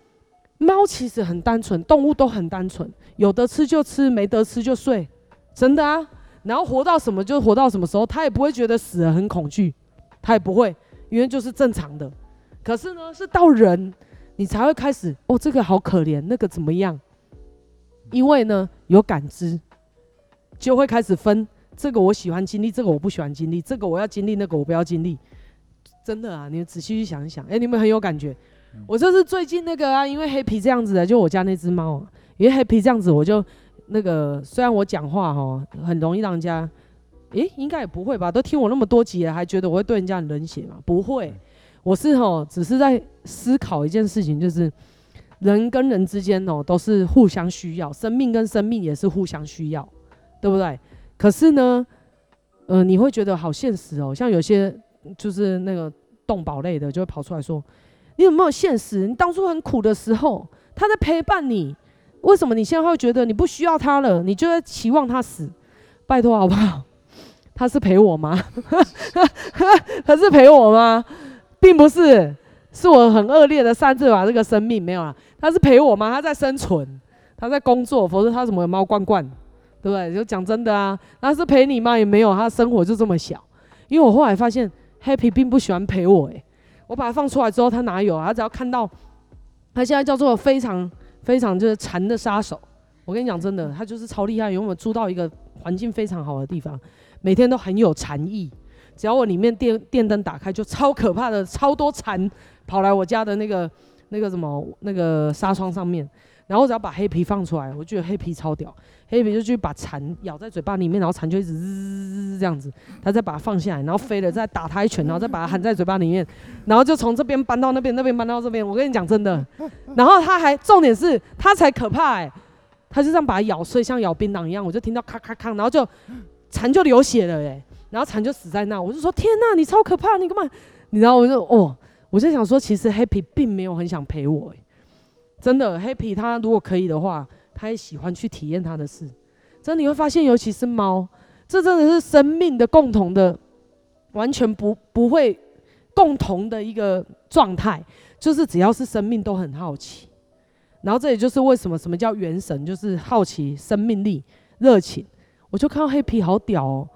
Speaker 1: 猫其实很单纯，动物都很单纯。有得吃就吃，没得吃就睡，真的啊。然后活到什么就活到什么时候，它也不会觉得死了很恐惧，它也不会，因为就是正常的。可是呢，是到人你才会开始哦，这个好可怜，那个怎么样？因为呢有感知，就会开始分这个我喜欢经历，这个我不喜欢经历，这个我要经历，那个我不要经历。真的啊，你们仔细去想一想，哎，你们很有感觉。我就是最近那个啊，因为黑皮这样子的，就我家那只猫啊。因为 Happy 这样子，我就那个虽然我讲话哈很容易让人家，诶，应该也不会吧？都听我那么多集了，还觉得我会对人家很冷血吗？不会，我是哈只是在思考一件事情，就是人跟人之间哦都是互相需要，生命跟生命也是互相需要，对不对？可是呢，呃，你会觉得好现实哦，像有些就是那个动保类的就会跑出来说，你有没有现实？你当初很苦的时候，他在陪伴你。为什么你现在会觉得你不需要他了？你就在期望他死？拜托好不好？他是陪我吗？他是陪我吗？并不是，是我很恶劣的擅自把这个生命没有了。他是陪我吗？他在生存，他在工作，否则他怎么有猫罐罐？对不对？就讲真的啊，他是陪你吗？也没有，他生活就这么小。因为我后来发现，Happy 并不喜欢陪我。诶，我把它放出来之后，它哪有啊？它只要看到，它现在叫做非常。非常就是禅的杀手，我跟你讲真的，它就是超厉害。因为我们住到一个环境非常好的地方，每天都很有禅意，只要我里面电电灯打开，就超可怕的，超多蝉跑来我家的那个那个什么那个纱窗上面。然后只要把黑皮放出来，我觉得黑皮超屌，黑皮就去把蝉咬在嘴巴里面，然后蝉就一直滋这样子，他再把它放下来，然后飞了再打它一拳，然后再把它含在嘴巴里面，然后就从这边搬到那边，那边搬到这边。我跟你讲真的，然后他还重点是他才可怕哎、欸，他就这样把它咬碎，像咬槟榔一样，我就听到咔咔咔，然后就蝉就流血了哎、然后蝉就死在那，我就说天哪，你超可怕，你干嘛？你知道我就哦，我就想说其实黑皮并没有很想陪我、欸真的，Happy 他如果可以的话，他也喜欢去体验他的事。真的你会发现，尤其是猫，这真的是生命的共同的，完全不不会共同的一个状态。就是只要是生命都很好奇。然后这也就是为什么什么叫元神，就是好奇、生命力、热情。我就看到黑皮好屌哦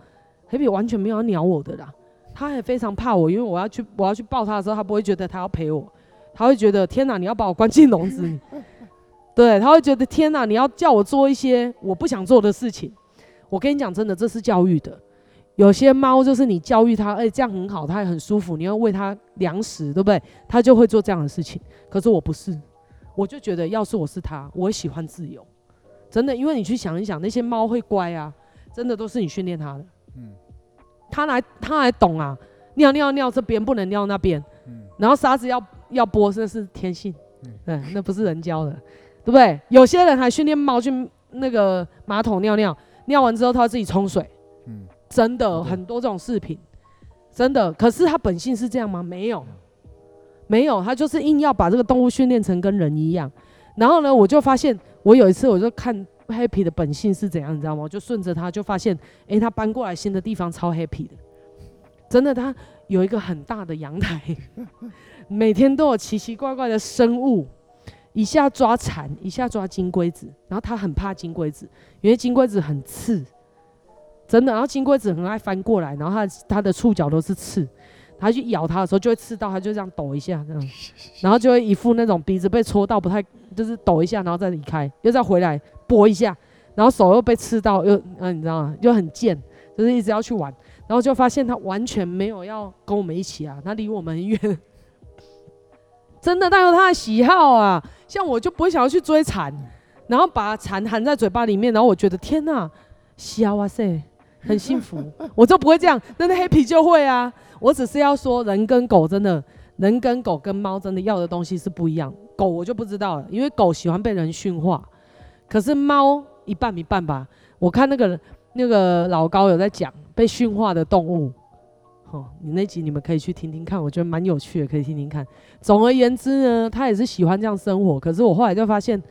Speaker 1: 黑皮完全没有要鸟我的啦，他还非常怕我，因为我要去我要去抱他的时候，他不会觉得他要陪我。他会觉得天哪，你要把我关进笼子里，对，他会觉得天哪，你要叫我做一些我不想做的事情。我跟你讲，真的，这是教育的。有些猫就是你教育它，哎，这样很好，它也很舒服，你要喂它粮食，对不对？它就会做这样的事情。可是我不是，我就觉得，要是我是它，我喜欢自由。真的，因为你去想一想，那些猫会乖啊，真的都是你训练它的。嗯，它来，它还懂啊，尿尿尿这边不能尿那边，嗯，然后沙子要。要播，这是天性，嗯，那不是人教的，对不对？有些人还训练猫去那个马桶尿尿，尿完之后它自己冲水，嗯，真的很多这种视频，真的。可是它本性是这样吗？没有，没有，它就是硬要把这个动物训练成跟人一样。然后呢，我就发现，我有一次我就看 Happy 的本性是怎样，你知道吗？我就顺着它，就发现，诶，它搬过来新的地方超 Happy 的，真的，它有一个很大的阳台。每天都有奇奇怪怪的生物，一下抓蝉，一下抓金龟子，然后他很怕金龟子，因为金龟子很刺，真的。然后金龟子很爱翻过来，然后它它的触角都是刺，它去咬它的时候就会刺到，它就这样抖一下这样，然后就会一副那种鼻子被戳到不太，就是抖一下，然后再离开，又再回来拨一下，然后手又被刺到，又嗯你知道吗？又很贱，就是一直要去玩，然后就发现它完全没有要跟我们一起啊，它离我们很远。真的，他有他的喜好啊。像我就不会想要去追蝉，然后把蝉含在嘴巴里面，然后我觉得天哪，笑哇塞，很幸福，我就不会这样。但是黑皮就会啊。我只是要说，人跟狗真的，人跟狗跟猫真的要的东西是不一样。狗我就不知道了，因为狗喜欢被人驯化，可是猫一半一半吧。我看那个那个老高有在讲被驯化的动物。哦，你那集你们可以去听听看，我觉得蛮有趣的，可以听听看。总而言之呢，他也是喜欢这样生活。可是我后来就发现，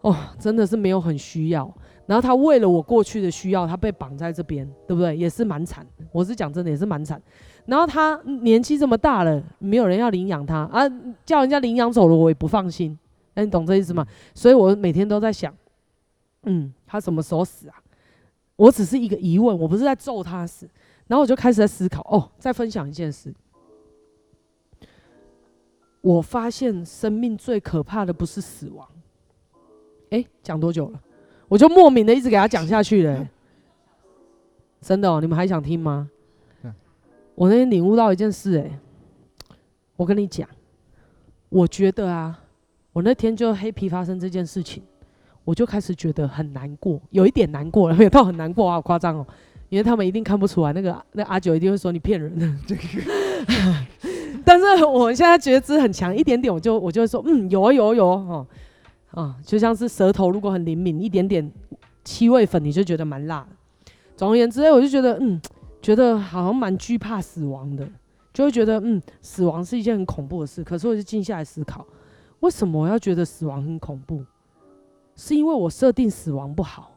Speaker 1: 哦，真的是没有很需要。然后他为了我过去的需要，他被绑在这边，对不对？也是蛮惨。我是讲真的，也是蛮惨。然后他年纪这么大了，没有人要领养他啊，叫人家领养走了，我也不放心。那，你懂这意思吗？所以我每天都在想，嗯，他什么时候死啊？我只是一个疑问，我不是在咒他死。然后我就开始在思考哦，再分享一件事。我发现生命最可怕的不是死亡。哎，讲多久了？我就莫名的一直给他讲下去了、欸。真的哦，你们还想听吗？我那天领悟到一件事，哎，我跟你讲，我觉得啊，我那天就黑皮发生这件事情，我就开始觉得很难过，有一点难过了，没有到很难过啊，好夸张哦。因为他们一定看不出来，那个那阿九一定会说你骗人的。但是我现在觉知很强，一点点我就我就会说，嗯，有啊有啊有啊，哦，啊，就像是舌头如果很灵敏，一点点七味粉你就觉得蛮辣的。总而言之，我就觉得，嗯，觉得好像蛮惧怕死亡的，就会觉得，嗯，死亡是一件很恐怖的事。可是我就静下来思考，为什么我要觉得死亡很恐怖？是因为我设定死亡不好。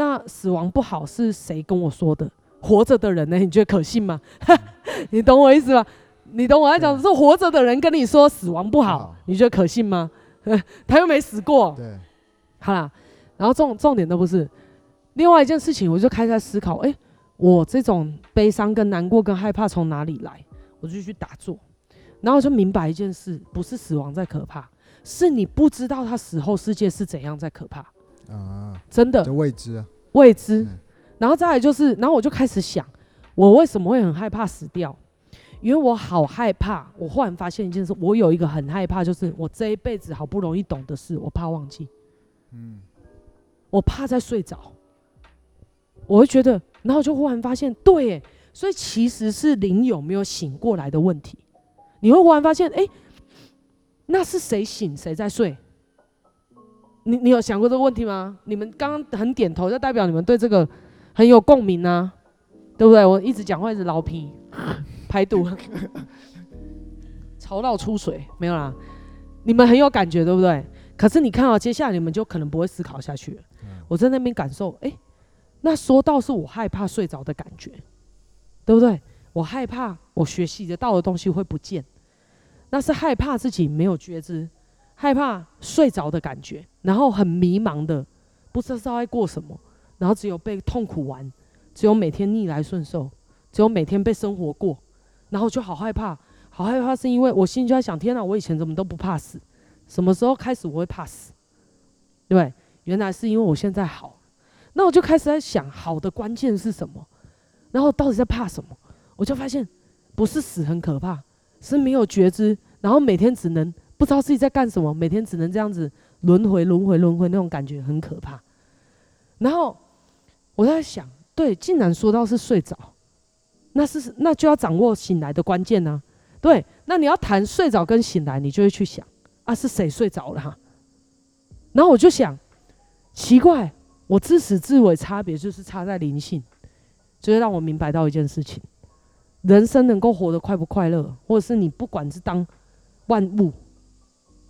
Speaker 1: 那死亡不好是谁跟我说的？活着的人呢？你觉得可信吗？你懂我意思吗？你懂我在讲，是活着的人跟你说死亡不好，你觉得可信吗？他又没死过。对，好啦，然后重重点都不是。另外一件事情，我就开始在思考：哎，我这种悲伤、跟难过、跟害怕从哪里来？我就去打坐，然后我就明白一件事：不是死亡在可怕，是你不知道他死后世界是怎样在可怕。啊，真的，
Speaker 4: 未知啊，
Speaker 1: 未知。然后再来就是，然后我就开始想，我为什么会很害怕死掉？因为我好害怕。我忽然发现一件事，我有一个很害怕，就是我这一辈子好不容易懂的事，我怕忘记。嗯，我怕在睡着。我会觉得，然后就忽然发现，对耶，所以其实是灵有没有醒过来的问题。你会忽然发现，哎，那是谁醒，谁在睡？你你有想过这个问题吗？你们刚刚很点头，就代表你们对这个很有共鸣啊，对不对？我一直讲话一直老皮 排毒，潮到出水没有啦？你们很有感觉，对不对？可是你看啊接下来你们就可能不会思考下去了。我在那边感受，哎，那说到是我害怕睡着的感觉，对不对？我害怕我学习得到的东西会不见，那是害怕自己没有觉知。害怕睡着的感觉，然后很迷茫的，不知道在过什么，然后只有被痛苦完，只有每天逆来顺受，只有每天被生活过，然后就好害怕，好害怕，是因为我心里就在想：天哪，我以前怎么都不怕死？什么时候开始我会怕死？对，原来是因为我现在好，那我就开始在想，好的关键是什么？然后到底在怕什么？我就发现，不是死很可怕，是没有觉知，然后每天只能。不知道自己在干什么，每天只能这样子轮回、轮回、轮回，那种感觉很可怕。然后我在想，对，竟然说到是睡着，那是那就要掌握醒来的关键呢、啊。对，那你要谈睡着跟醒来，你就会去想啊，是谁睡着了哈？然后我就想，奇怪，我自始至尾差别就是差在灵性，就会让我明白到一件事情：人生能够活得快不快乐，或者是你不管是当万物。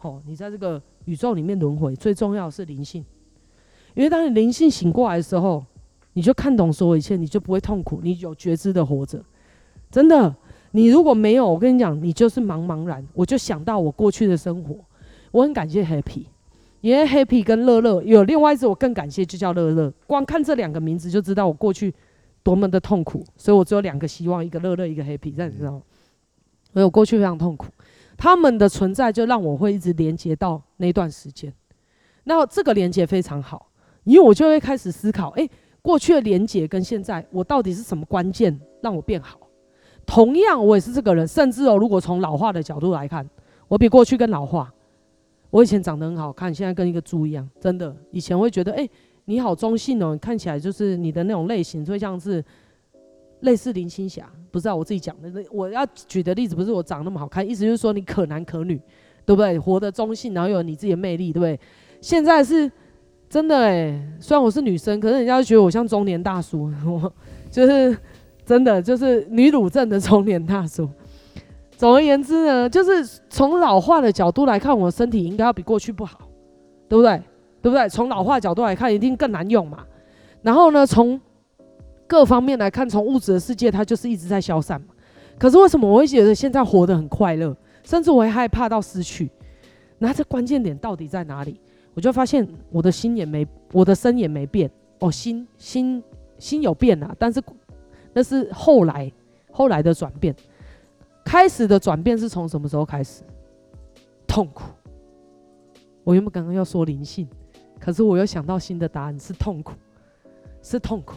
Speaker 1: 哦，你在这个宇宙里面轮回，最重要是灵性，因为当你灵性醒过来的时候，你就看懂所有一切，你就不会痛苦，你有觉知的活着。真的，你如果没有，我跟你讲，你就是茫茫然。我就想到我过去的生活，我很感谢 Happy，因为 Happy 跟乐乐有另外一只我更感谢，就叫乐乐。光看这两个名字就知道我过去多么的痛苦，所以我只有两个希望，一个乐乐，一个 Happy，这样你知道吗？所以我过去非常痛苦。他们的存在就让我会一直连接到那段时间，那这个连接非常好，因为我就会开始思考，诶，过去的连接跟现在我到底是什么关键让我变好？同样，我也是这个人，甚至哦，如果从老化的角度来看，我比过去更老化。我以前长得很好看，现在跟一个猪一样，真的。以前会觉得，诶，你好中性哦，看起来就是你的那种类型，就像是。类似林青霞，不知道我自己讲的。我要举的例子不是我长那么好看，意思就是说你可男可女，对不对？活得中性，然后有你自己的魅力，对不对？现在是真的哎、虽然我是女生，可是人家就觉得我像中年大叔，我 就是真的就是女乳症的中年大叔。总而言之呢，就是从老化的角度来看，我身体应该要比过去不好，对不对？对不对？从老化角度来看，一定更难用嘛。然后呢，从各方面来看，从物质的世界，它就是一直在消散嘛。可是为什么我会觉得现在活得很快乐，甚至我会害怕到失去？那这关键点到底在哪里？我就发现我的心也没，我的身也没变。哦，心心心有变啊，但是那是后来后来的转变。开始的转变是从什么时候开始？痛苦。我原本刚刚要说灵性，可是我又想到新的答案是痛苦，是痛苦。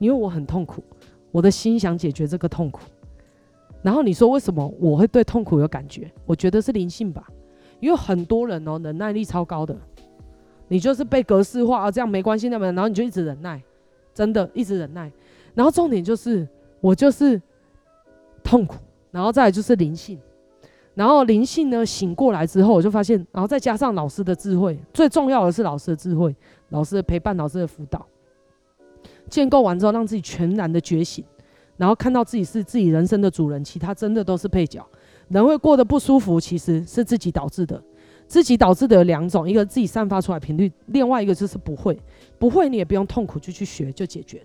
Speaker 1: 因为我很痛苦，我的心想解决这个痛苦。然后你说为什么我会对痛苦有感觉？我觉得是灵性吧。因为很多人哦，忍耐力超高的，你就是被格式化啊，这样没关系那么，然后你就一直忍耐，真的一直忍耐。然后重点就是我就是痛苦，然后再来就是灵性。然后灵性呢醒过来之后，我就发现，然后再加上老师的智慧，最重要的是老师的智慧，老师的陪伴，老师的辅导。建构完之后，让自己全然的觉醒，然后看到自己是自己人生的主人，其他真的都是配角。人会过得不舒服，其实是自己导致的。自己导致的有两种，一个自己散发出来频率，另外一个就是不会。不会你也不用痛苦，就去学就解决。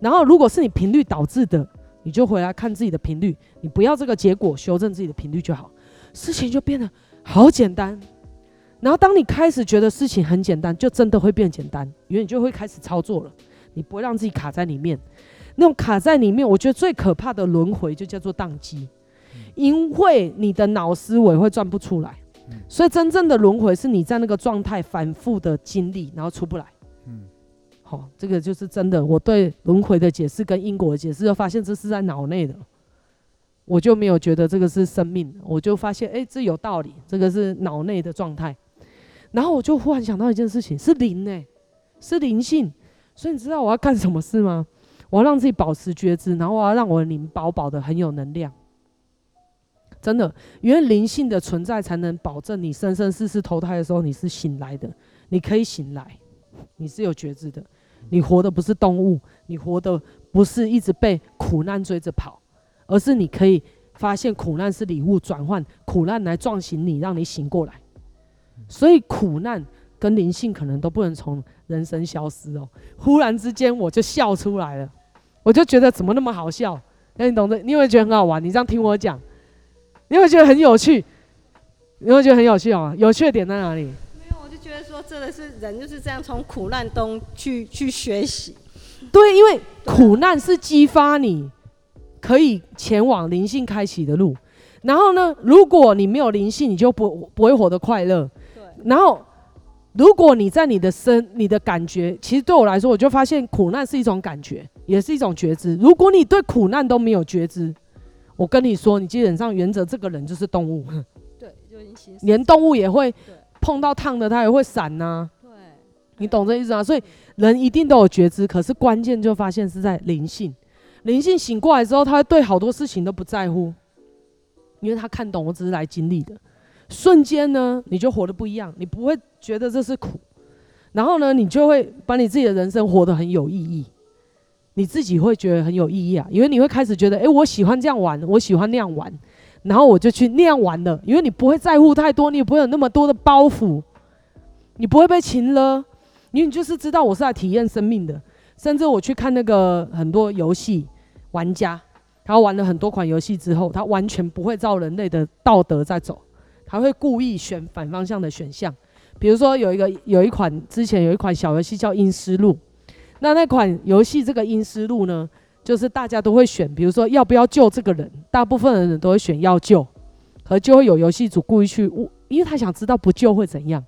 Speaker 1: 然后如果是你频率导致的，你就回来看自己的频率，你不要这个结果，修正自己的频率就好，事情就变得好简单。然后当你开始觉得事情很简单，就真的会变简单，因为你就会开始操作了。你不会让自己卡在里面，那种卡在里面，我觉得最可怕的轮回就叫做宕机，因为你的脑思维会转不出来，所以真正的轮回是你在那个状态反复的经历，然后出不来。嗯好、哦，这个就是真的。我对轮回的解释跟因果的解释，就发现这是在脑内的，我就没有觉得这个是生命，我就发现，哎，这有道理，这个是脑内的状态。然后我就忽然想到一件事情，是灵呢，是灵性。所以你知道我要干什么事吗？我要让自己保持觉知，然后我要让我的灵饱饱的很有能量。真的，因为灵性的存在才能保证你生生世世投胎的时候你是醒来的，你可以醒来，你是有觉知的。你活的不是动物，你活的不是一直被苦难追着跑，而是你可以发现苦难是礼物，转换苦难来撞醒你，让你醒过来。所以苦难跟灵性可能都不能从人生消失哦。忽然之间我就笑出来了，我就觉得怎么那么好笑？那你懂得？你有没有觉得很好玩？你这样听我讲，你会觉得很有趣？你会觉得很有趣哦？有趣的点在哪里？
Speaker 3: 没有，我就觉得说真的是人就是这样从苦难中去去学习，
Speaker 1: 对，因为苦难是激发你可以前往灵性开启的路。然后呢，如果你没有灵性，你就不不会活得快乐。对。然后，如果你在你的身、你的感觉，其实对我来说，我就发现苦难是一种感觉，也是一种觉知。如果你对苦难都没有觉知，我跟你说，你基本上原则这个人就是动物。
Speaker 3: 对，
Speaker 1: 连动物也会。碰到烫的，它也会闪呐、啊。对，你懂这意思吗？所以人一定都有觉知，可是关键就发现是在灵性。灵性醒过来之后，他会对好多事情都不在乎，因为他看懂我只是来经历的。瞬间呢，你就活得不一样，你不会觉得这是苦，然后呢，你就会把你自己的人生活得很有意义，你自己会觉得很有意义啊，因为你会开始觉得，诶，我喜欢这样玩，我喜欢那样玩。然后我就去那样玩了，因为你不会在乎太多，你也不会有那么多的包袱，你不会被情了，因为你就是知道我是来体验生命的。甚至我去看那个很多游戏玩家，他玩了很多款游戏之后，他完全不会照人类的道德在走，他会故意选反方向的选项。比如说有一个有一款之前有一款小游戏叫《阴思路》，那那款游戏这个《阴尸路》呢？就是大家都会选，比如说要不要救这个人，大部分的人都会选要救，可就会有游戏组故意去误，因为他想知道不救会怎样，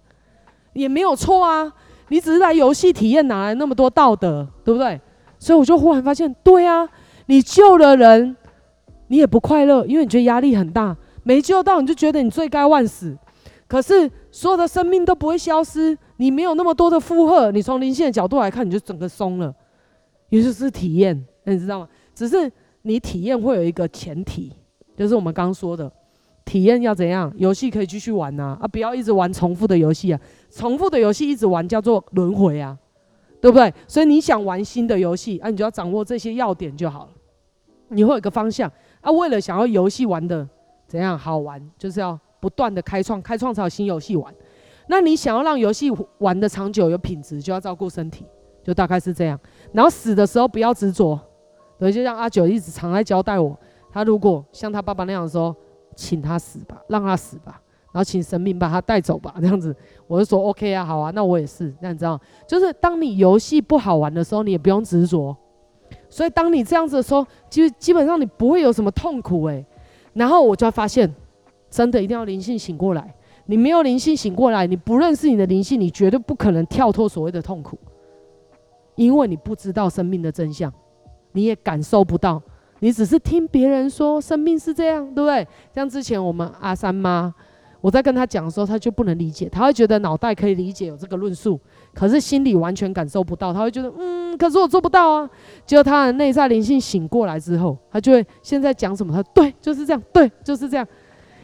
Speaker 1: 也没有错啊，你只是来游戏体验，哪来那么多道德，对不对？所以我就忽然发现，对啊，你救了人，你也不快乐，因为你觉得压力很大，没救到你就觉得你罪该万死，可是所有的生命都不会消失，你没有那么多的负荷，你从灵性的角度来看，你就整个松了，也就是体验。你知道吗？只是你体验会有一个前提，就是我们刚说的，体验要怎样？游戏可以继续玩呐，啊，不要一直玩重复的游戏啊，重复的游戏一直玩叫做轮回啊，对不对？所以你想玩新的游戏啊，你就要掌握这些要点就好了，你会有个方向啊。为了想要游戏玩的怎样好玩，就是要不断的开创，开创才有新游戏玩。那你想要让游戏玩的长久有品质，就要照顾身体，就大概是这样。然后死的时候不要执着。对，就像阿九一直常来交代我，他如果像他爸爸那样说，请他死吧，让他死吧，然后请神明把他带走吧，这样子，我就说 OK 啊，好啊，那我也是，那你知道，就是当你游戏不好玩的时候，你也不用执着，所以当你这样子的时候，基基本上你不会有什么痛苦诶。然后我就发现，真的一定要灵性醒过来，你没有灵性醒过来，你不认识你的灵性，你绝对不可能跳脱所谓的痛苦，因为你不知道生命的真相。你也感受不到，你只是听别人说生命是这样，对不对？像之前我们阿三妈，我在跟她讲的时候，她就不能理解，她会觉得脑袋可以理解有这个论述，可是心里完全感受不到，他会觉得嗯，可是我做不到啊。结果他的内在灵性醒过来之后，他就会现在讲什么，他对，就是这样，对，就是这样，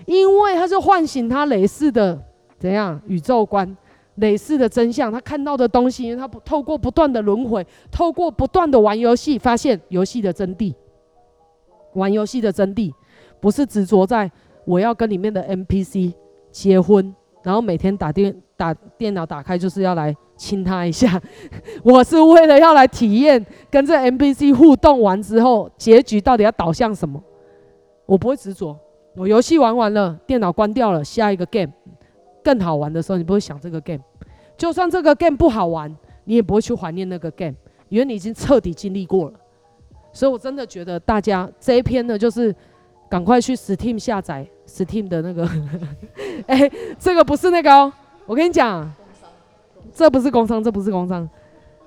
Speaker 1: 因为他就唤醒他累世的怎样宇宙观。累世的真相，他看到的东西，他不透过不断的轮回，透过不断的玩游戏，发现游戏的真谛。玩游戏的真谛，不是执着在我要跟里面的 NPC 结婚，然后每天打电打电脑打开就是要来亲他一下。我是为了要来体验跟这 NPC 互动完之后，结局到底要导向什么？我不会执着。我游戏玩完了，电脑关掉了，下一个 game。更好玩的时候，你不会想这个 game，就算这个 game 不好玩，你也不会去怀念那个 game，因为你已经彻底经历过了。所以我真的觉得大家这一篇呢，就是赶快去 Steam 下载 Steam 的那个，哎、欸，这个不是那个哦，我跟你讲，这不是工伤，这不是工伤，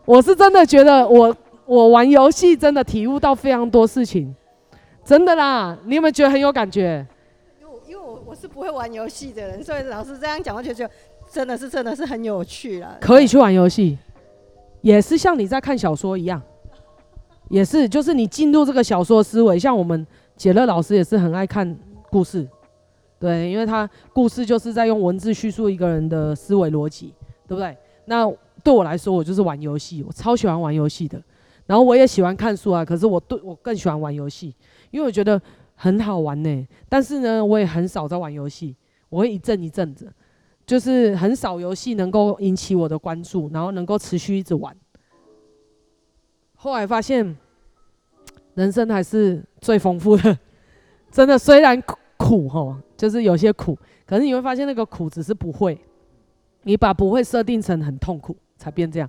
Speaker 1: 我是真的觉得我我玩游戏真的体悟到非常多事情，真的啦。你有没有觉得很有感觉？
Speaker 3: 因为因为我我是不会玩游戏的人，所以老师这样讲，我就觉得真的是真的是很有趣了。
Speaker 1: 可以去玩游戏，也是像你在看小说一样，也是就是你进入这个小说思维，像我们杰乐老师也是很爱看故事，对，因为他故事就是在用文字叙述一个人的思维逻辑，对不对？那对我来说，我就是玩游戏，我超喜欢玩游戏的。然后我也喜欢看书啊，可是我对我更喜欢玩游戏，因为我觉得很好玩呢、但是呢，我也很少在玩游戏，我会一阵一阵子，就是很少游戏能够引起我的关注，然后能够持续一直玩。后来发现，人生还是最丰富的，真的，虽然苦吼，就是有些苦，可是你会发现那个苦只是不会，你把不会设定成很痛苦。才变这样，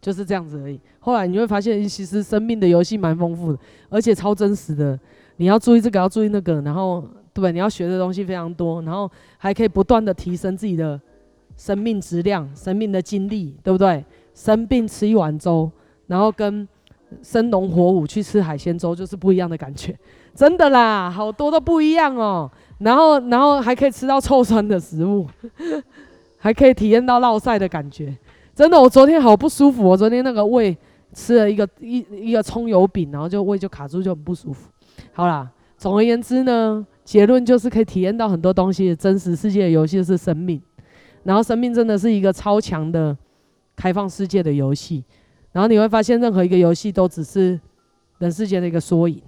Speaker 1: 就是这样子而已。后来你会发现，其实生命的游戏蛮丰富的，而且超真实的。你要注意这个，要注意那个，然后对？你要学的东西非常多，然后还可以不断的提升自己的生命质量、生命的经历，对不对？生病吃一碗粥，然后跟生龙活虎去吃海鲜粥，就是不一样的感觉，真的啦，好多都不一样哦。然后，然后还可以吃到臭酸的食物，还可以体验到落赛的感觉。真的，我昨天好不舒服。我昨天那个胃吃了一个一一个葱油饼，然后就胃就卡住，就很不舒服。好啦，总而言之呢，结论就是可以体验到很多东西。真实世界的游戏是生命，然后生命真的是一个超强的开放世界的游戏。然后你会发现，任何一个游戏都只是人世间的一个缩影，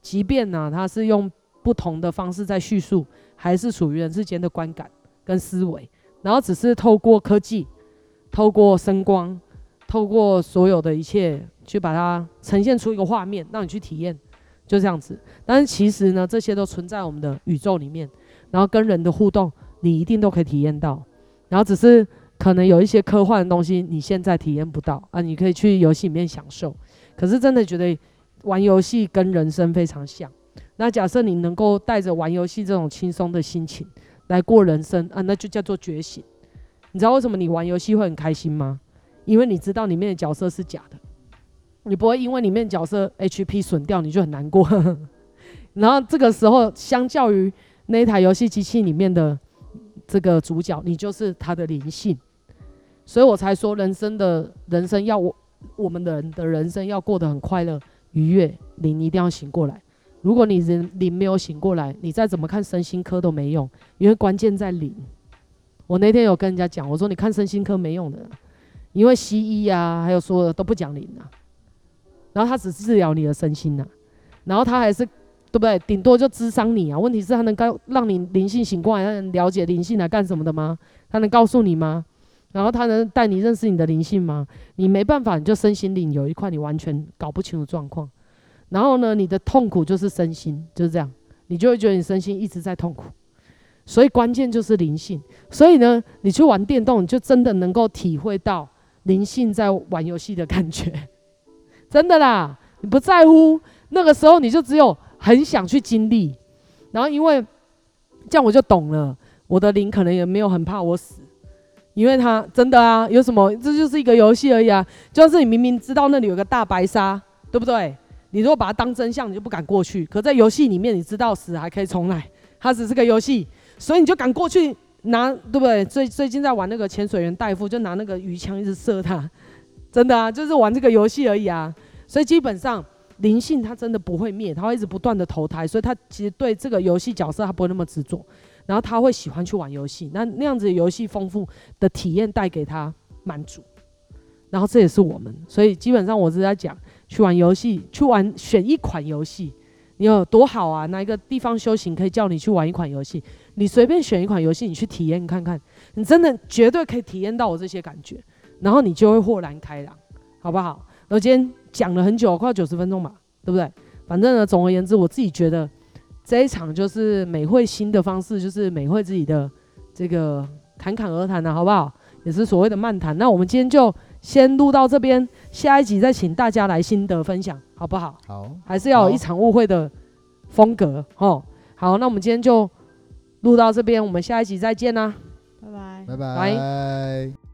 Speaker 1: 即便呢、它是用不同的方式在叙述，还是属于人世间的观感跟思维。然后只是透过科技。透过声光，透过所有的一切，去把它呈现出一个画面，让你去体验，就这样子。但是其实呢，这些都存在我们的宇宙里面，然后跟人的互动，你一定都可以体验到。然后只是可能有一些科幻的东西，你现在体验不到啊，你可以去游戏里面享受。可是真的觉得玩游戏跟人生非常像。那假设你能够带着玩游戏这种轻松的心情来过人生啊，那就叫做觉醒。你知道为什么你玩游戏会很开心吗？因为你知道里面的角色是假的，你不会因为里面角色 HP 损掉你就很难过。然后这个时候，相较于那台游戏机器里面的这个主角，你就是他的灵性。所以我才说，人生的人生要我我们的人的人生要过得很快乐愉悦，你一定要醒过来。如果你人灵没有醒过来，你再怎么看身心科都没用，因为关键在灵。我那天有跟人家讲，我说你看身心科没用的，因为西医啊，还有说的都不讲灵啊，然后他只治疗你的身心呐、啊，然后他还是对不对？顶多就咨商你啊。问题是，他能告让你灵性醒过来，他能了解灵性来干什么的吗？他能告诉你吗？然后他能带你认识你的灵性吗？你没办法，你就身心灵有一块你完全搞不清楚状况，然后呢，你的痛苦就是身心，就是这样，你就会觉得你身心一直在痛苦。所以关键就是灵性，所以呢，你去玩电动，你就真的能够体会到灵性在玩游戏的感觉，真的啦。你不在乎那个时候，你就只有很想去经历。然后因为这样，我就懂了，我的灵可能也没有很怕我死，因为他真的啊，有什么这就是一个游戏而已啊。就是你明明知道那里有个大白鲨，对不对？你如果把它当真相，你就不敢过去。可在游戏里面，你知道死还可以重来，它只是个游戏。所以你就敢过去拿，对不对？最最近在玩那个潜水员戴夫，就拿那个鱼枪一直射他，真的啊，就是玩这个游戏而已啊。所以基本上灵性它真的不会灭，它会一直不断的投胎，所以他其实对这个游戏角色他不会那么执着，然后他会喜欢去玩游戏，那那样子游戏丰富的体验带给他满足，然后这也是我们，所以基本上我是在讲去玩游戏，去玩选一款游戏。你有多好啊？哪一个地方修行可以叫你去玩一款游戏？你随便选一款游戏，你去体验看看，你真的绝对可以体验到我这些感觉，然后你就会豁然开朗，好不好？我今天讲了很久，快九十分钟吧，对不对？反正呢，总而言之，我自己觉得这一场就是美会新的方式，就是美会自己的这个侃侃而谈的，好不好？也是所谓的漫谈。那我们今天就。先录到这边，下一集再请大家来心得分享，好不好？
Speaker 4: 好，
Speaker 1: 还是要有一场误会的风格哦。好，那我们今天就录到这边，我们下一集再见啦，
Speaker 3: 拜拜，
Speaker 4: 拜拜。